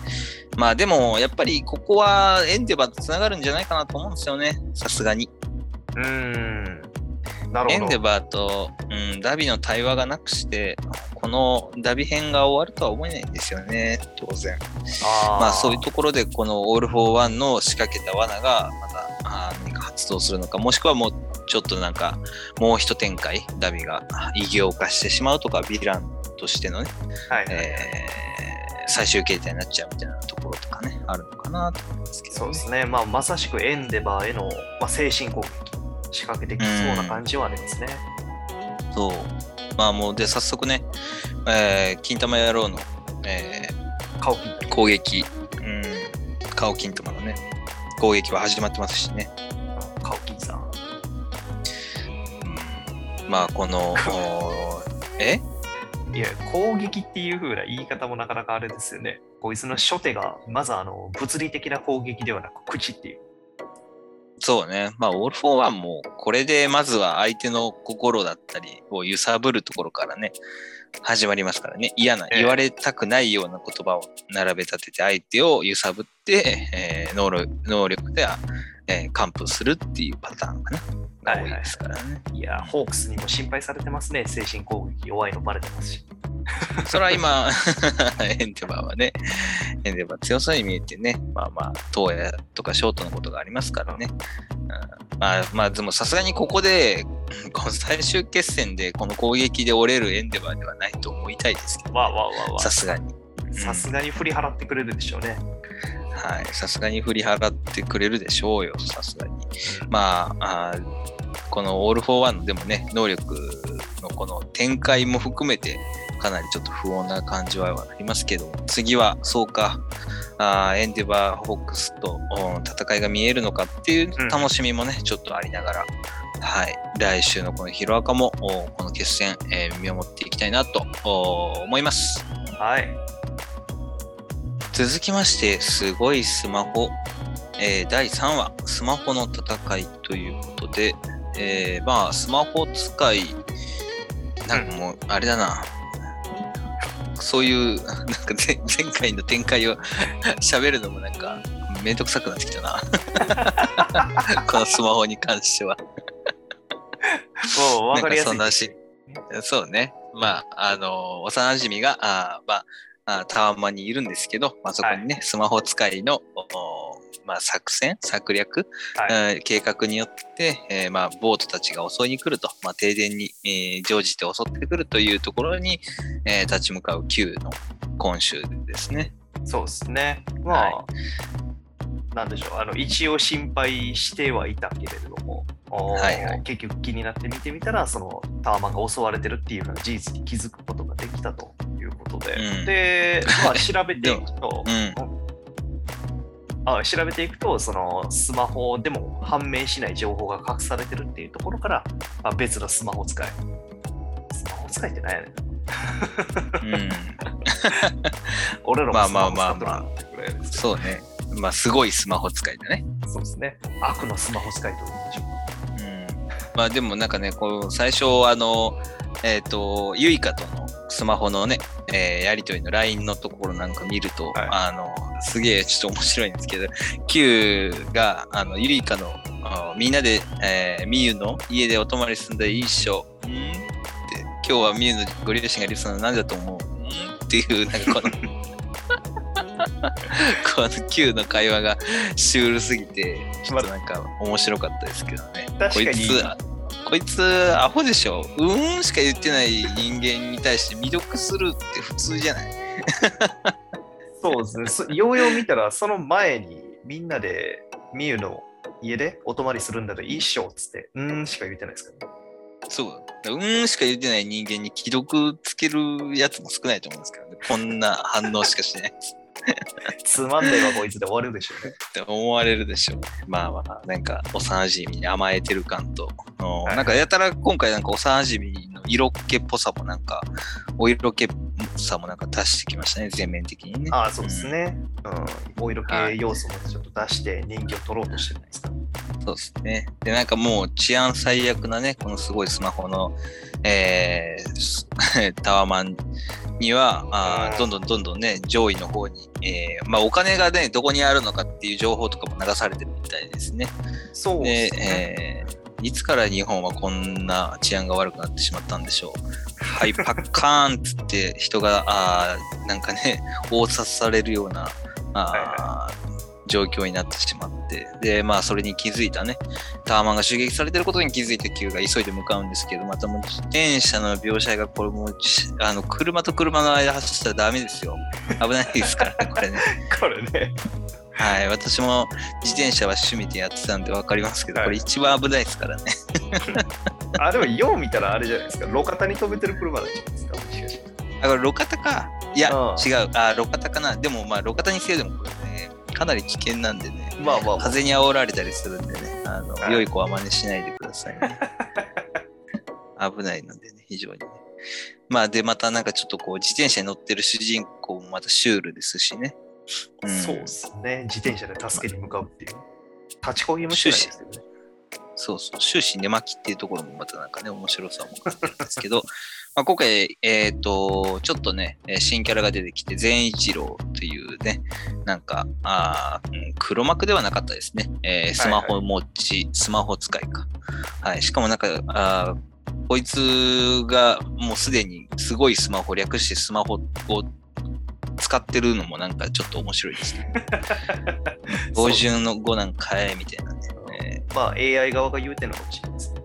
まあでも、やっぱりここはエンデバーとつながるんじゃないかなと思うんですよね。さすがに。うーん。エンデバーと、うん、荼毘の対話がなくして、この荼毘編が終わるとは思えないんですよね、当然。あー。まあそういうところでこのオール・フォー・ワンの仕掛けた罠がまたあー何か発動するのかもしくはもうちょっとなんかもう一展開荼毘が異形化してしまうとかヴィランとしてのね、はいはいえー最終形態になっちゃうみたいなところとかねあるのかなと思いますけど、ね、そうですね。まあ、まさしくエンデバーへの、まあ、精神攻撃仕掛けてきそうな感じはありますね。そうまあもうで早速ね、えー、金玉野郎の、えー攻撃、うん、顔金玉のね攻撃は始まってますしねた顔切さん。うんまあこの え？いや、攻撃っていう風な言い方もなかなかあれですよね。こいつの初手が、まずあの物理的な攻撃ではなく、口っていう。そうね。まあ、オール・フォー・ワンも、これでまずは相手の心だったりを揺さぶるところからね、始まりますからね。嫌な、ええ言われたくないような言葉を並べ立てて相手を揺さぶって、えー能力能力では、えー完封するっていうパターン。が多いですからね。いや、ホークスにも心配されてますね。精神攻撃弱いのバレてますし。それは今、エンデバーはね、エンデバー強そうに見えてね、まあまあ、燈矢とかショートのことがありますからね。うん、まあまあ、でもさすがにここで、うんこの最終決戦でこの攻撃で折れるエンデバーではないと思いたいですけど、わあわあわあわさすがに。あ。さすがに振り払ってくれるでしょうね。はい。さすがに振り払ってくれるでしょうよ、さすがに。まあ、あーこのオール・フォー・ワンのでもね、能力のこの展開も含めて、かなりちょっと不穏な感じはありますけど、次はそうか、あーエンデバー・ホークスとお戦いが見えるのかっていう楽しみもね、ちょっとありながら、はい、来週のこのヒロアカもおこの決戦、えー見守っていきたいなとお思います。はい。続きまして、すごいスマホ、えー第3話、スマホの戦いということで、えーまあ、スマホ使い、なんかもう、あれだな、そういう、なんか前前回の展開を 喋るのもなんか、めんどくさくなってきたな。このスマホに関しては。もう分かりやすい。なんかそんなし、そうね。まあ、あの、幼馴染が、あーまあ、タワマンにいるんですけど、まあ、そこにね、スマホ使いの、おまあ、作戦、策略、はいえー計画によって、えーまあ、ボートたちが襲いに来ると、まあ、停電に、えー乗じて襲ってくるというところに、えー立ち向かう Q の今週ですね。そうですね。まあ、はなんでしょう。あの、一応心配してはいたけれども、はいはい結局気になって見てみたら、そのタワマンが襲われてるっていう事実に気づくことができたということで、うんで、まあ、調べていくと、うん。あ調べていくと、そのスマホでも判明しない情報が隠されてるっていうところから、あ別のスマホ使い。スマホ使いって何やねん。うん。俺らもまあまあスマホ使まあまあってるなってぐらいですけどそうね。まあ、すごいスマホ使いだね。そうですね。悪のスマホ使いと言いましょううん。まあ、でもなんかね、こう、最初、あの、えっ、と、ゆいかとのスマホのね、えーやりとりの LINE のところなんか見ると、はいあの、すげえちょっと面白いんですけど、Q が、あの、ゆいかの、あみんなで、えーみゆの家でお泊まりすんだいいっしょ。んって、今日はみゆのご両親がリスナーなんだと思う？んっていう、なんかこの、この Q の会話がシュールすぎて、ちょっとなんか面白かったですけどね。こいつ、こいつアホでしょうーんしか言ってない人間に対して未読するって普通じゃない？そうですねそ。ようよう見たら、その前にみんなでみゆの家でお泊まりするんだといいっしょっつって、うーんしか言ってないですからね。そう。うーんしか言ってない人間に既読つけるやつも少ないと思うんですけどね。こんな反応しかしない つまんねえわ、こいつで終わるでしょうね。って思われるでしょう。まあまあ、なんか幼馴染に甘えてる感と、うんはいなんかやたら今回なんか幼馴染の色気っぽさもなんか、お色気っぽさもなんか足してきましたね、全面的にね。ああ、そうですね。うん。お色はい気要素もちょっと出して人気を取ろうとしてないですか。そうですね。で、なんかもう治安最悪なね、このすごいスマホの、えーす タワマンには、あどんどんどんどんね、上位の方に、えーまあお金がね、どこにあるのかっていう情報とかも流されてるみたいですね。そうでです、ね。えーいつから日本はこんな治安が悪くなってしまったんでしょう。はい、パッカーンっつって人が、あーなんかね、応殺されるような、あー状況になってしまって、で、まあ、それに気づいたね、タワマンが襲撃されてることに気づいた Q が急いで向かうんですけど、またもう自転車の描写が、これもうじ、あの、車と車の間走ったらダメですよ。危ないですからね、これね。これね。はい、私も自転車は趣味でやってたんで分かりますけど、はいこれ一番危ないですからね。あ、でもよう見たらあれじゃないですか。路肩に飛べてる車じゃないですか？もしかして。あ、これ路肩か。いや、うん違う。あ、路肩かな。でも、まあ、路肩にせよでもこれね、かなり危険なんでね、まあまあまあ。風に煽られたりするんでね、あの、はい良い子は真似しないでくださいね。危ないのでね、非常にね。まあ、で、またなんかちょっとこう、自転車に乗ってる主人公もまたシュールですしね。んそうですね。自転車で助けに向かうっていう。立ちこぎもしてないですけどね。そうそう、終始寝巻きっていうところもまたなんかね、面白さもあるんですけど、まあ今回、えっ、と、ちょっとね、えー新キャラが出てきて、善一郎というね、なんか、あ黒幕ではなかったですね。えースマホ持ち、スマホ使いか。はい、しかもなんか、あーこいつがもうすでにすごいスマホ略してスマホを使ってるのもなんかちょっと面白いですね。そう50の5なんかえみたいなね。えまあ AI 側が言うてるのかもしれないですね。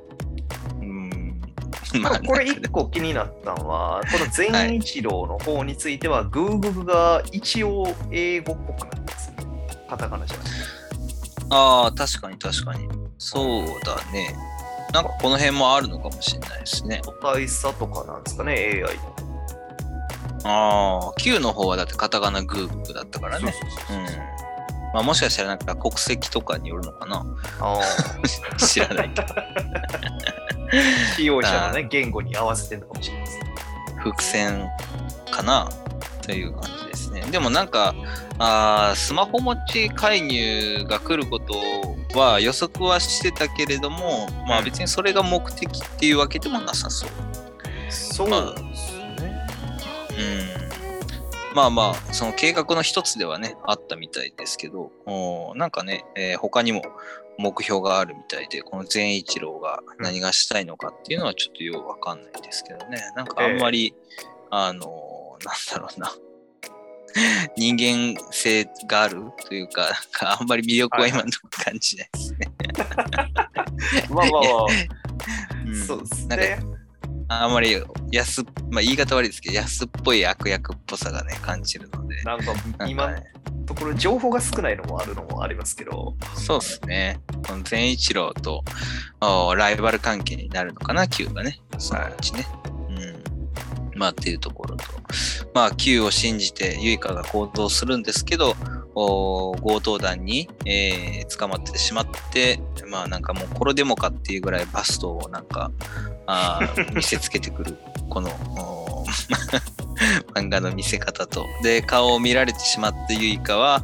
まあ、これ一個気になったのは、この全一郎の方については、Google が一応英語っぽくなってますね。カタカナじゃなくて。ああ、確かに確かに。そうだね。なんかこの辺もあるのかもしれないですね。個体差とかなんですかね、AI の。ああ、Q の方はだってカタカナグーグだったからね。まあもしかしたらなんか国籍とかによるのかなあ 知らないけど。ー 使用者のね、言語に合わせてるのかもしれないですね。伏線かなという感じですね。でもなんか、あースマホ持ち介入が来ることは予測はしてたけれども、まあ別にそれが目的っていうわけでもなさそう。そうですね。うん。まあまあ、その計画の一つではね、あったみたいですけど、おなんかね、えー他にも目標があるみたいで、この善一郎が何がしたいのかっていうのはちょっとよくわかんないですけどね。なんかあんまり、あのーなんだろうな。人間性があるというか、なんかあんまり魅力は今のところ感じないですね。まあまあまあ、うんそうですね。あんまり安っ、まあ言い方悪いですけど、安っぽい悪役っぽさがね、感じるので。なんか今ね、ところ情報が少ないのもあるのもありますけど、そうですね。善一郎とライバル関係になるのかな、Q がね。そのうちね。うん。まあっていうところと。まあ Q を信じてユイカが行動するんですけど、強盗団に、えー捕まってしまって、まあなんかもうこれでもかっていうぐらいバストをなんか、あ見せつけてくる、この、お 漫画の見せ方と。で、顔を見られてしまったユイカは、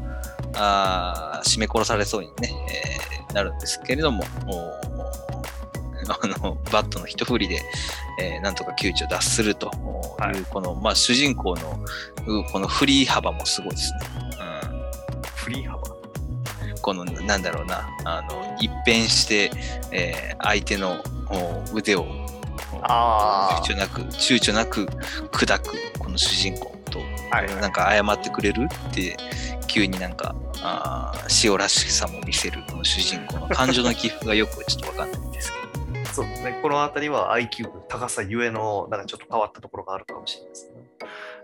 あー締め殺されそうにね、えーなるんですけれども、お あのバットの一振りで、えーなんとか窮地を脱するという、はいこの、まあ、主人公のうこの振り幅もすごいですね。フリー幅？うん、このなんだろうなあの一変して、えー相手のお腕を躊躇なく躊躇なく砕くこの主人公と、はいなんか謝ってくれるって急になんかあー塩らしさも見せるこの主人公の感情の起伏がよくちょっとわかんないんですけど。そうですね。この辺りは IQ の高さゆえの、なんかちょっと変わったところがあるかもしれないですね。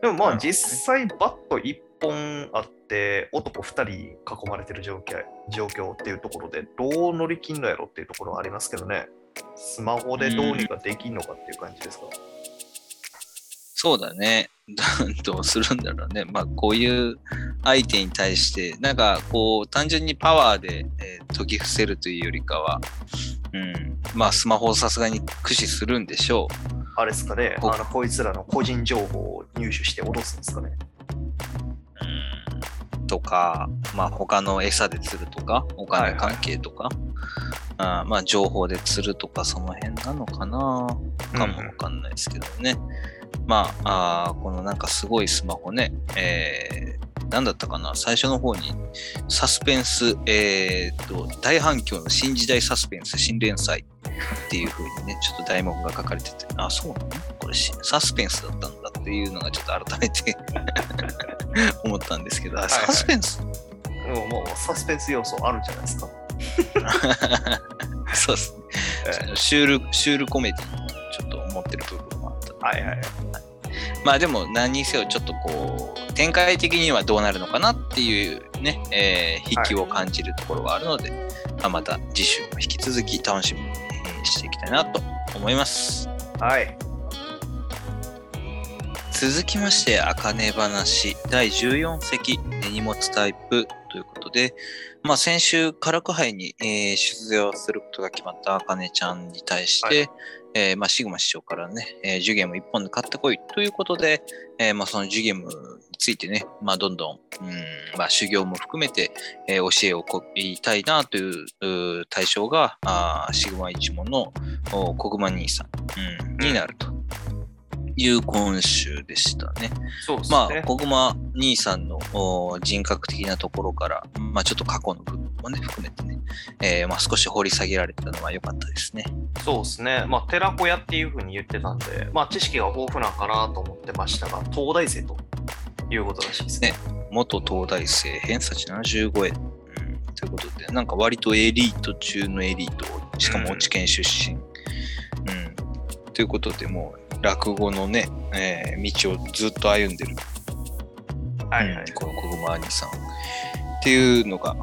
でもまあ実際バット1本あって、男2人囲まれてる状況状況っていうところで、どう乗り切んのやろっていうところはありますけどね。スマホでどうにかできんのかっていう感じですか？そうだね。どうするんだろうね。まあ、こういう相手に対して、なんか、こう、単純にパワーで、えー解き伏せるというよりかは、うん、まあ、スマホをさすがに駆使するんでしょあれですかね。ほあのこいつらの個人情報を入手して脅すんですかね？う。うん、とか、まあ、他の餌で釣るとか、お金関係とか、あーまあ、情報で釣るとか、その辺なのかな。かもわかんないですけどね。まあ、あーこのなんかすごいスマホね、えー、なんだったかな、最初の方にサスペンス、えー、と、大反響の新時代サスペンス新連載っていう風にね、ちょっと題目が書かれてて、あ、そうなの？これしサスペンスだったんだっていうのがちょっと改めて 思ったんですけど、あはいサスペンス、でももうサスペンス要素あるんじゃないですか。そうですね。えシュール、シュールコメディとちょっと思ってる部分もあった。はいはい。まあでも何にせよちょっとこう展開的にはどうなるのかなっていうね、えー引きを感じるところがあるので、まあ、また次週も引き続き楽しみにえーしていきたいなと思います。はい。続きまして、あかね話第14席手荷物タイプということで、まあ、先週、カラク杯に、えー出場することが決まったあかねちゃんに対して、はい。えーまあ、シグマ師匠からね、えージュゲーム1本で買ってこいということで、えーまあ、そのジュゲームについてね、まあ、どんどん、うんまあ、修行も含めて、えー教えをこ言いたいなという対象があーシグマ一門のお小熊兄さん、うん、になるという今週でしたね。そうですね。まあ、小熊兄さんのお人格的なところから、まあ、ちょっと過去の部分もね、含めてね、えーまあ、少し掘り下げられたのは良かったですね。そうですね。まあ、寺子屋っていうふうに言ってたんで、まあ、知識が豊富なんかなと思ってましたが、東大生ということらしいですね。元東大生、偏差値75円。うん、ということで、なんか割とエリート中のエリート、しかも落ち県出身。うん。ということで、もう落語のね、えー道をずっと歩んでるはいはいうん。この小熊兄さんっていうのが、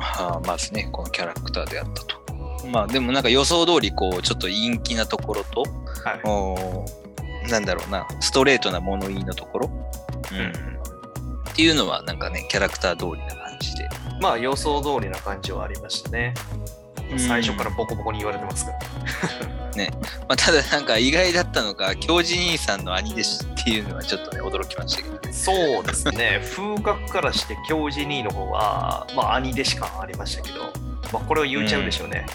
まずね、このキャラクターであったと。まあでもなんか予想通り、こう、ちょっと陰気なところと、はいおーなんだろうな、ストレートな物言いのところ、うんっていうのはなんかね、キャラクター通りな感じで。まあ、予想通りな感じはありましたね。最初からボコボコに言われてますから。まあ、ただなんか意外だったのが、教授兄さんの兄弟子っていうのはちょっとね、驚きましたけどね。そうですね。風格からして、教授兄の方は、まあ、兄弟子感ありましたけど、まあ、これを言っちゃうでしょうね。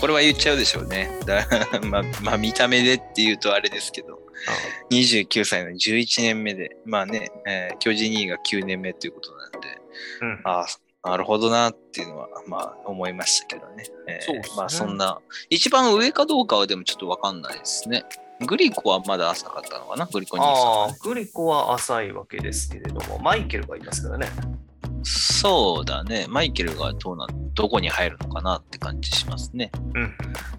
これは言っちゃうでしょうね。だ まあ、まあ、見た目でっていうとあれですけど、29歳の11年目で、まあね、えー、教授兄が9年目ということなんで、うんああ、なるほどなっていうのは、まあ思いましたけどね。えーそうですねまあそんな、一番上かどうかはでもちょっとわかんないですね。グリコはまだ浅かったのかな？グリコ兄さんああグリコは浅いわけですけれども、マイケルがいますからね。そうだね。マイケルがどうなん、どこに入るのかなって感じしますね。うん。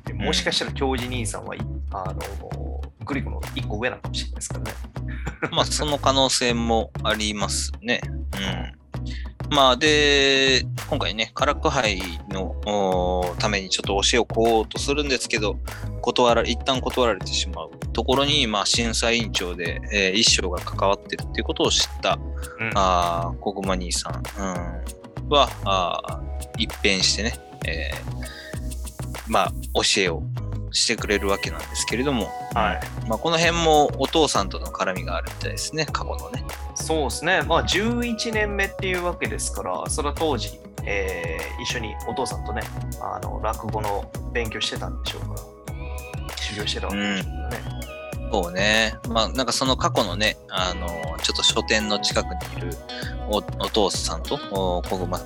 でもしかしたら教授兄さんはいあのグリコの1個上なのかもしれないですからね。まあその可能性もありますね。うん。まあ、で、今回ね、カラック杯のおためにちょっと教えをこおうとするんですけど、断ら一旦断られてしまうところに、まあ、審査委員長で、えー一章が関わってるっていうことを知った、うん。あーコグマ兄さん、うん、はあー一変してね、えーまあ、教えをしてくれるわけなんですけれども、はい。まあ、この辺もお父さんとの絡みがあるみたいですね、過去のね。そうですね。まあ、11年目っていうわけですから、それは当時、えー一緒にお父さんとね、あの落語の勉強してたんでしょうから、修行してたわけでしょうからね。そうね。まあ、なんかその過去のね、あの、ちょっと書店の近くにいるおお父さんとお小熊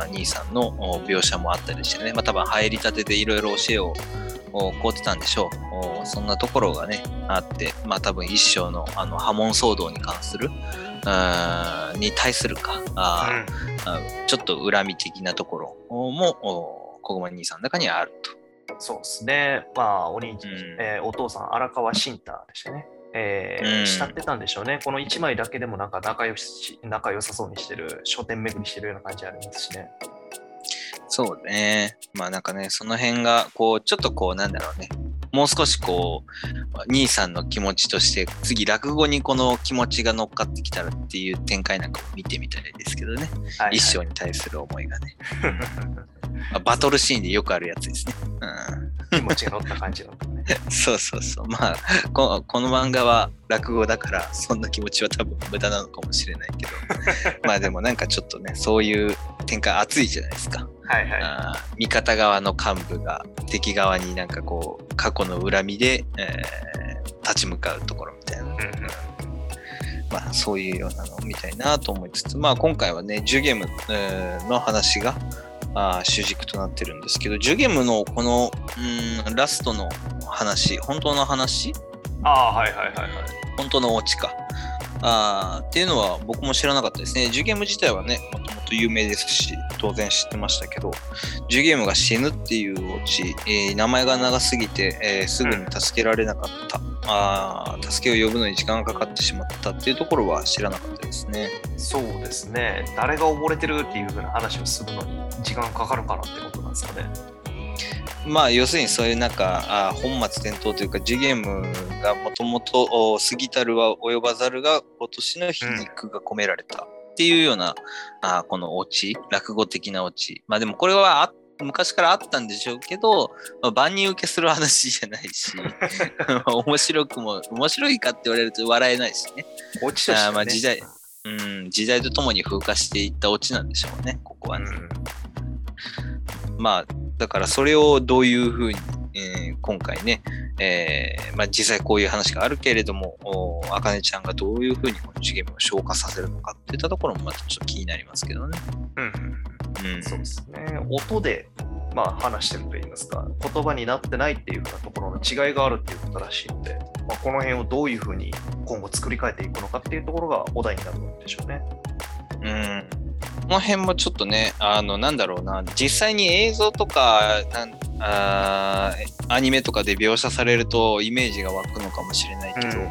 兄さんのお描写もあったりしてね、まあ多分入りたてでいろいろ教えをおこうってたんでしょう。おそんなところがね、あって、まあ多分一生のあの波紋騒動に関する、に対するか、あーあちょっと恨み的なところも、お小熊兄さんの中にはあると。そうですね。まあ、お兄、うんえーお父さん、荒川慎太でしたね。えーうん慕ってたんでしょうね。この1枚だけでもなんか仲良し仲良さそうにしてる、書店巡りしてるような感じありますしね。そうね。まあなんかね、その辺が、こう、ちょっとこう、なんだろうね。もう少しこう、兄さんの気持ちとして、次、落語にこの気持ちが乗っかってきたらっていう展開なんかも見てみたいですけどね。はいはい一生に対する思いがね。まあバトルシーンでよくあるやつですね。気持ちが乗った感じのね。うん。そうそうそう。まあこ、この漫画は落語だから、そんな気持ちは多分無駄なのかもしれないけど。まあでもなんかちょっとね、そういう展開熱いじゃないですか。はいはい。味方側の幹部が敵側になんかこう過去の恨みで、えー立ち向かうところみたいな、うんうんまあ、そういうようなのを見たいなと思いつつ、まあ、今回はねジュゲム、えーの話があー主軸となってるんですけどジュゲムのこのうんラストの話本当の話？ああ、はいはいはいはい。本当のオチかあっていうのは僕も知らなかったですね。ジュゲーム自体はね、もともと有名ですし、当然知ってましたけど、ジュゲームが死ぬっていうオチ、えー名前が長すぎて、えーすぐに助けられなかった、あ助けを呼ぶのに時間がかかってしまったっていうところは知らなかったですね。そうですね。誰が溺れてるっていう風な話をするのに時間かかるからってことなんですかね。まあ、要するにそういうなんか、あー本末転倒というか、ジュゲームがもともと過ぎたるは及ばざるが、今年の皮肉が込められたっていうような、あーこのオチ、落語的なオチ。まあでもこれはあ昔からあったんでしょうけど、まあ、万人受けする話じゃないし、面白くも、面白いかって言われると笑えないしね。落ちとして、ね。あーまあ時代うん、時代とともに風化していったオチなんでしょうね、ここはね。うんまあ、だからそれをどういうふうに、えー今回ね、えーまあ、実際こういう話があるけれども、あかねちゃんがどういうふうにこのゲームを消化させるのかっていったところもまたちょっと気になりますけどね。うんうんうん、そうですね。音で、まあ、話してると言いますか、言葉になってないっていうふうなところの違いがあるっていうことらしいので、まあ、この辺をどういうふうに今後作り変えていくのかっていうところがお題になるんでしょうね。うん。この辺もちょっとね、あの、なんだろうな、実際に映像とか、なんあーアニメとかで描写されるとイメージが湧くのかもしれないけど、うん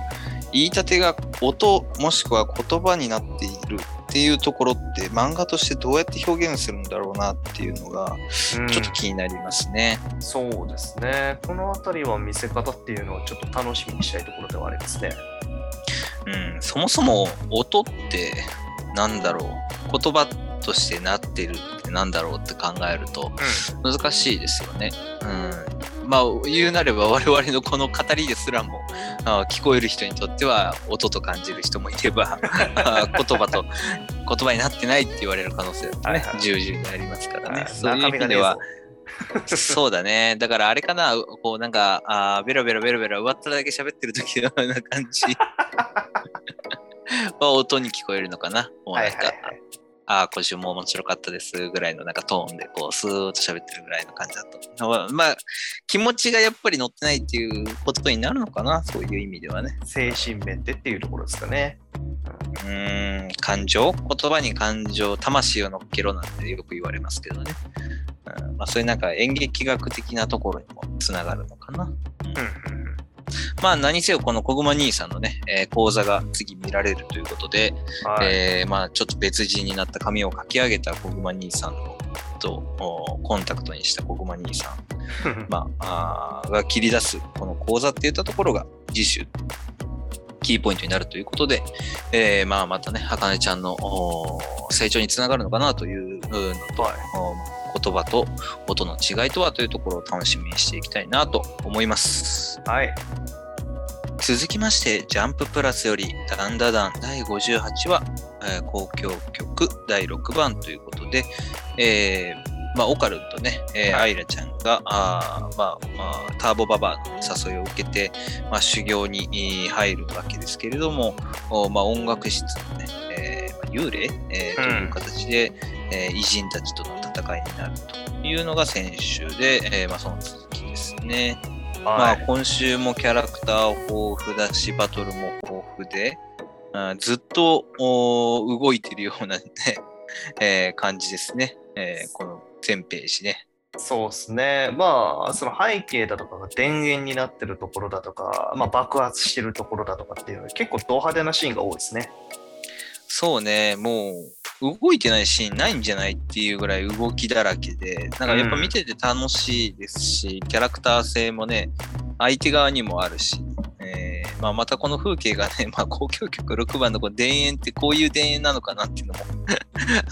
言い立てが音もしくは言葉になっているっていうところって漫画としてどうやって表現するんだろうなっていうのがうんちょっと気になりますね。そうですね。このあたりは見せ方っていうのをちょっと楽しみにしたいところではありますね。うん、そもそも音ってなんだろう言葉としてなってるってなんだろうって考えると難しいですよね。うん、まあ言うなれば我々のこの語りですらもあ聞こえる人にとっては音と感じる人もいれば あ言葉と言葉になってないって言われる可能性だってね、重々にありますからね。はいそういう意味ではぞ そうだね。だからあれかな、こうなんか、あーベラベラベラベラ上っ面だけ喋ってる時のような感じ は音に聞こえるのかな。もうはないんか、はいはい。ああ、今週も面白かったですぐらいのなんかトーンでこうスーッと喋ってるぐらいの感じだと。まあ、気持ちがやっぱり乗ってないっていうことになるのかな、そういう意味ではね。精神面でっていうところですかね。うーん、感情言葉に感情、魂を乗っけろなんてよく言われますけどね。うんまあ、そういうなんか演劇学的なところにもつながるのかな。うんまあ何せよこの小熊兄さんのね、えー講座が次見られるということで、はい。えーまあちょっと別人になった髪を書き上げた小熊兄さんとおコンタクトにした小熊兄さん、まあ、あーが切り出すこの講座っていったところが次週キーポイントになるということで、えーまあまたね、はかねちゃんのお成長につながるのかなというのと、はい。お言葉と音の違いとはというところを楽しみにしていきたいなと思います。はい。続きまして、ジャンププラスより、ダンダダン第58話、えー交響曲第6番ということで、えーまあ、オカルンとね、えーはいアイラちゃんが、あーまあまあ、ターボババアの誘いを受けて、まあ、修行にえー入るわけですけれども、おまあ、音楽室のね、えーまあ幽霊、えーという形で、えー偉人たちとの戦いになるというのが先週で、えーまあ、その続きですね。まあ、はい。今週もキャラクター豊富だし、バトルも豊富で、あずっと動いてるような、ね えー感じですね、えーこの全ページね。そうですね。まあ、その背景だとかが電源になってるところだとか、まあ、爆発してるところだとかっていうのは結構ド派手なシーンが多いですね。そうね、もう動いてないシーンないんじゃないっていうぐらい動きだらけで、なんかやっぱ見てて楽しいですし、キャラクター性もね、相手側にもあるし、えーまあ、またこの風景がね、まあ、交響曲6番のこの田園ってこういう田園なのかなっていうのも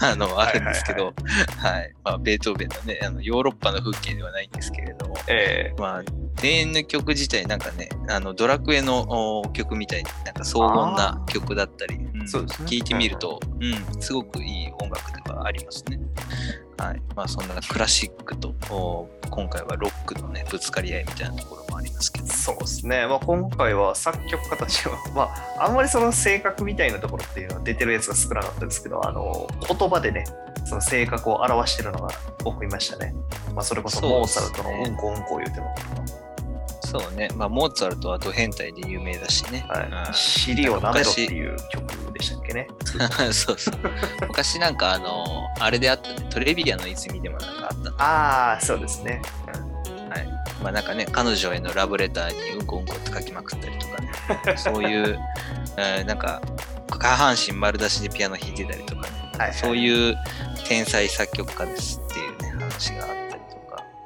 あのあるんですけど、はい。まあ、ベートーベンのねあのヨーロッパの風景ではないんですけれども、えまあ、田園の曲自体なんかねあのドラクエのお曲みたいになんか荘厳な曲だったり、うんそうですね。聞いてみると、うん、すごくいい音楽ではありますね。はいまあ、そんなクラシックとお今回はロックのねぶつかり合いみたいなところもありますけどえ、そうですね。まあ、今回は作曲家たちは、まあ、あんまりその性格みたいなところっていうのは出てるやつが少なかったですけど、あの、言葉でね、その性格を表してるのが多くいましたね。まあ、それこそモーツァルトのうんこうんこ言うても、そうね、まあ、モーツァルトはド変態で有名だしね。はい、尻を舐めろっていう曲でしたっけね。う んそうそう。昔なんかあの、あれであったね、トレビアの泉でもなんかあったのああ、そうですね。はい。まあなんかね、彼女へのラブレターにうんこうんこって書きまくったりとかね、そういう、え ーなんか、下半身丸出しでピアノ弾いてたりとかね、はいはいそういう天才作曲家ですっていうね、話があったりとか。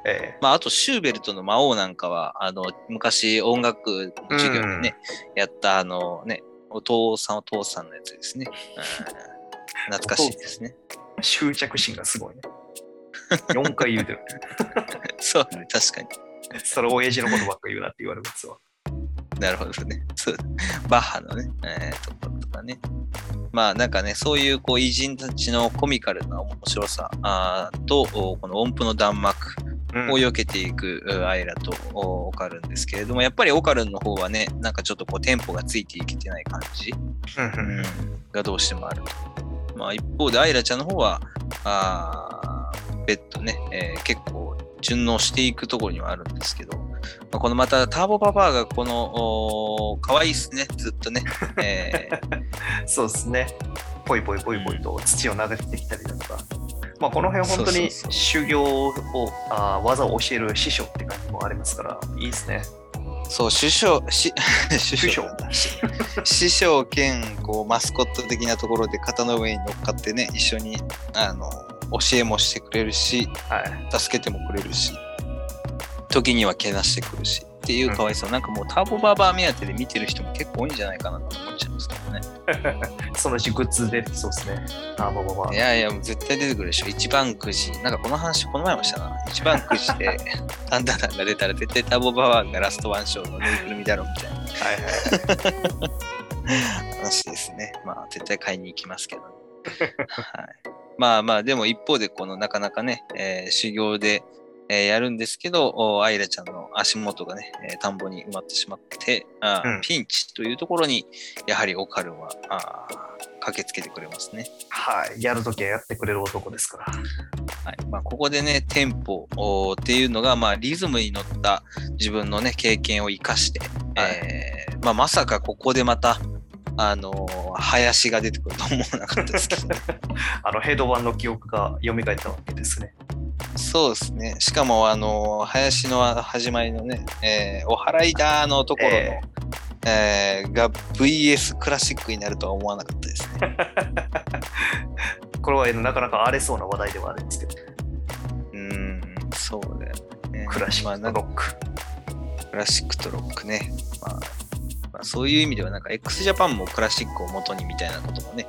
ええまあ、あと、シューベルトの魔王なんかは、あの、昔音楽の授業でね、やった、あのね、お父さんお父さんのやつですね。うん懐かしいですね。執着心がすごいね。4回言うてる。そうね、確かに。それ親父のことばっか言うなって言われますわ。なるほどね。そうバッハのね、えーところとかね。まあなんかね、そういうこう偉人たちのコミカルな面白さあーと、おこの音符の弾幕うんを避けていくうアイラとおオカルンですけれども、やっぱりオカルンの方はね、なんかちょっとこうテンポがついていけてない感じ、がどうしてもあると。まあ一方でアイラちゃんの方は、あッドね、えー結構順応していくところにはあるんですけど、まあこのまたターボババアがこの、お可愛いですね、ずっとね。えー そうですね。ぽいぽいぽいぽいと土を投げてきたりだとか。まあ、この辺本当に修行をあー技を教える師匠って感じもありますから、いいですね。そう、師匠相なんだ師匠兼こうマスコット的なところで肩の上に乗っかってね、一緒にあの教えもしてくれるし、はい。助けてもくれるし、時にはけなしてくるしっていうかわいそう、なんかもうターボバーバー目当てで見てる人も結構多いんじゃないかなと思っちゃいますけどね。そのうちグッズ出てきそうですね。あーまあまあまあいやいや、もう絶対出てくるでしょ。一番くじ、なんかこの話この前もしたな。一番くじで タンダダンが出たら絶対ターボバーがラストワンショーのぬいぐるみだろうみたいなはいはい。話ですね。まあ絶対買いに行きますけど、はい。まあまあ、でも一方でこのなかなかね、えー修行で、えーやるんですけど、おアイラちゃんの足元がね、えー田んぼに埋まってしまって、あーうんピンチというところに、やはりオカルンはあー駆けつけてくれますね。はい。やるときはやってくれる男ですから。はいまあ、ここでね、テンポっていうのが、まあ、リズムに乗った自分のね、経験を生かして、はいえーまあ、まさかここでまた、あのー林が出てくると思わなかったですけど、ね、あの、ヘドバンの記憶が蘇ったわけですね。そうですね。しかも、あのー林の始まりのね、えーお祓いだのところの、ええーが VS クラシックになるとは思わなかったですね。これはなかなか荒れそうな話題ではあるんですけど、うーん、そうだよね。クラシックとロック。クラシックとロックね。まあ、まあ、そういう意味では、なんか x ジャパンもクラシックを元にみたいなこともね、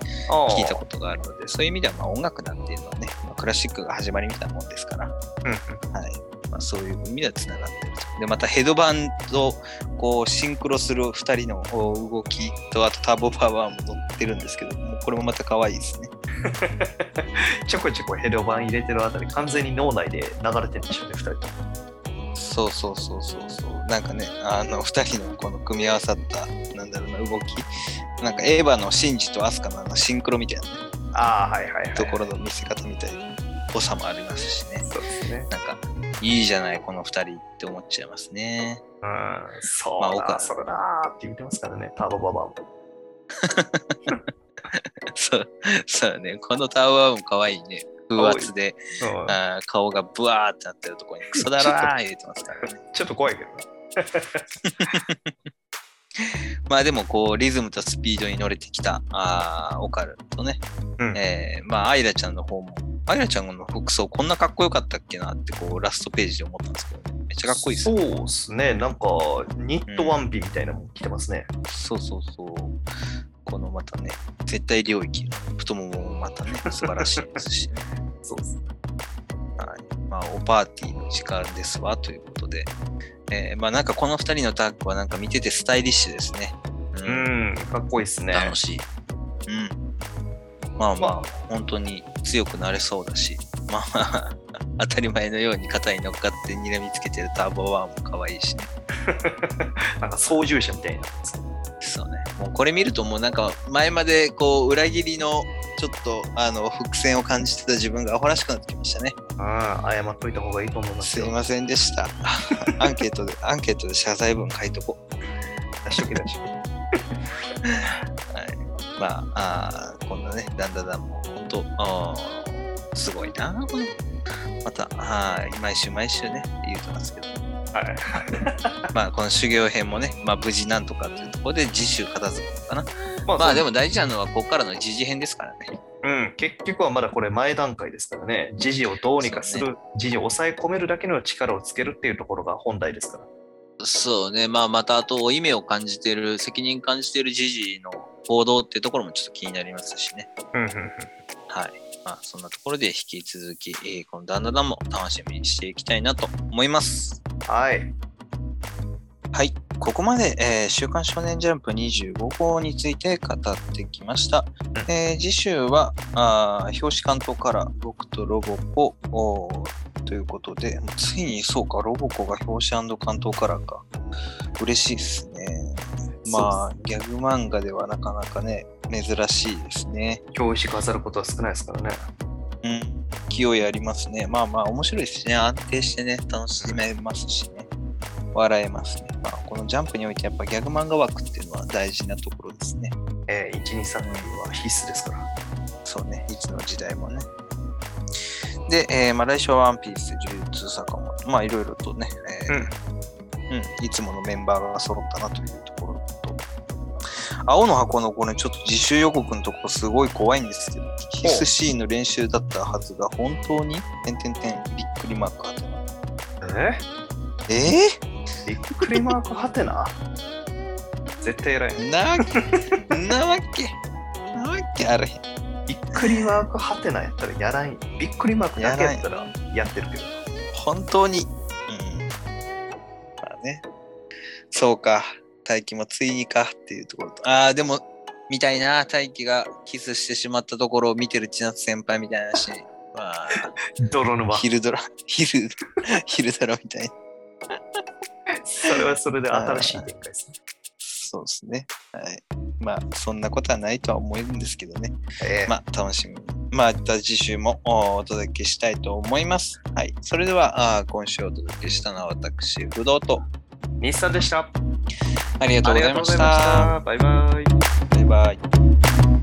聞いたことがあるので、そういう意味ではまあ音楽なんていうのはね、まあ、クラシックが始まりみたいなもんですから、はい。まあ、そういう意味ではつながってると。で、またヘドバンとこうシンクロする2人の動きと、あとターボパワーも乗ってるんですけど、もうこれもまた可愛いですね。ちょこちょこヘドバン入れてるあたり、完全に脳内で流れてるんでしょうね、2人とも。そうそうそうそうそう。なんかね、あの2人のこの組み合わさった、なんだろうな、動き。なんかエヴァのシンジとアスカのあのシンクロみたいなねああ、はいはいはい。ところの見せ方みたいなぽさもありますしね。そうですね。なんか、いいじゃない、この二人って思っちゃいますね。うん、そうだ、まあ岡それだーって言ってますからね、ターボババアも。そう、そうね。このタワーも可愛いね。風圧で、うん顔がブワーってなってるところにクソだらー入れてますからね。ちょっと怖いけどね。まあでもこうリズムとスピードに乗れてきたあーオカルとね、うんえーまあアイラちゃんの方も、アイラちゃんの服装こんなかっこよかったっけなってこうラストページで思ったんですけど、めっちゃかっこいいですね。そうですね、なんかニットワンピみたいなのも着てますね。そうそうそう。このまたね、絶対領域の太もももまたね、素晴らしいですし、ね、そうです。はい。まあ、おパーティーの時間ですわ、ということで。えーまあなんかこの二人のタッグはなんか見ててスタイリッシュですね。ううん、かっこいいですね。楽しい。うん。まあまあ、ま本当に強くなれそうだし、まあ、当たり前のように肩に乗っかって睨みつけてるターボワンも可愛いしね。なんか操縦者みたいにな。そうね。もうこれ見るともうなんか前までこう裏切りのちょっとあの伏線を感じてた自分がアホらしくなってきましたね。ああ、謝っといた方がいいと思いますよ。すいませんでした。アンケートで、アンケートで謝罪文書いとこ出しとけ出しとけ。う。はい。まあ、あーこんなね、だんだんだんもう本当、あーすごいな、この。また、はい、毎週毎週ね、言うてますけど、はい。まあ、この修行編もね、まあ、無事なんとかというところで次週片付くのかな。ままあ、でも大事なのは、ここからの時事編ですからね。うん、結局はまだこれ前段階ですからね、時事をどうにかする、時事を抑え込めるだけの力をつけるっていうところが本題ですから。そうね、まあ、またあと、負い目を感じている、責任感じている時事の報道っていうところもちょっと気になりますしね。うんうんはい。まあ、そんなところで引き続き、えー、このダンダダンも楽しみにしていきたいなと思います。うん。はい。はい。ここまで、えー週刊少年ジャンプ25号について語ってきました。うんえー次週は、あー表紙関東から僕とロボコということで、ついにそうか、ロボコが表紙関東からか。嬉しいですね。まあ、ギャグ漫画ではなかなかね、珍しいですね。表紙飾ることは少ないですからね。うん、勢いありますね。まあまあ面白いですしね。安定してね、楽しめますしね。笑えますね。まあ、このジャンプにおいてやっぱギャグ漫画枠っていうのは大事なところですね。えー、1、2、3は必須ですから。そうね、いつの時代もね。で、えーまあ、来週はワンピース、呪術坂本、まあいろいろとね、えーうんうん、いつものメンバーが揃ったなというところと、青の箱のこれちょっと自習予告のところすごい怖いんですけど、必須シーンの練習だったはずが本当に、びっくりマークはてな。え？え？びっくりマークはてな？絶対偉い。ー、なわけ、なわけ、なわけあれへん。びっくりマークはてなやったらやらんよ。びっくりマークだけやったらやってるけど。本当に？うん。まあね。そうか。大輝もついにかっていうところと。ああ、でも、みたいな、大輝がキスしてしまったところを見てる千夏先輩みたいなし、まあ、泥沼。昼ドラ、昼、昼ドラみたいな。それはそれで新しい展開ですね。そうですね。はい。まあ、そんなことはないとは思うんですけどね。えーまあ、楽しみに。また次週もお届けしたいと思います。はい。それでは、あー今週お届けしたのは私、不動と、西さんでした。ありがとうございました。バイバイ。バイバイ。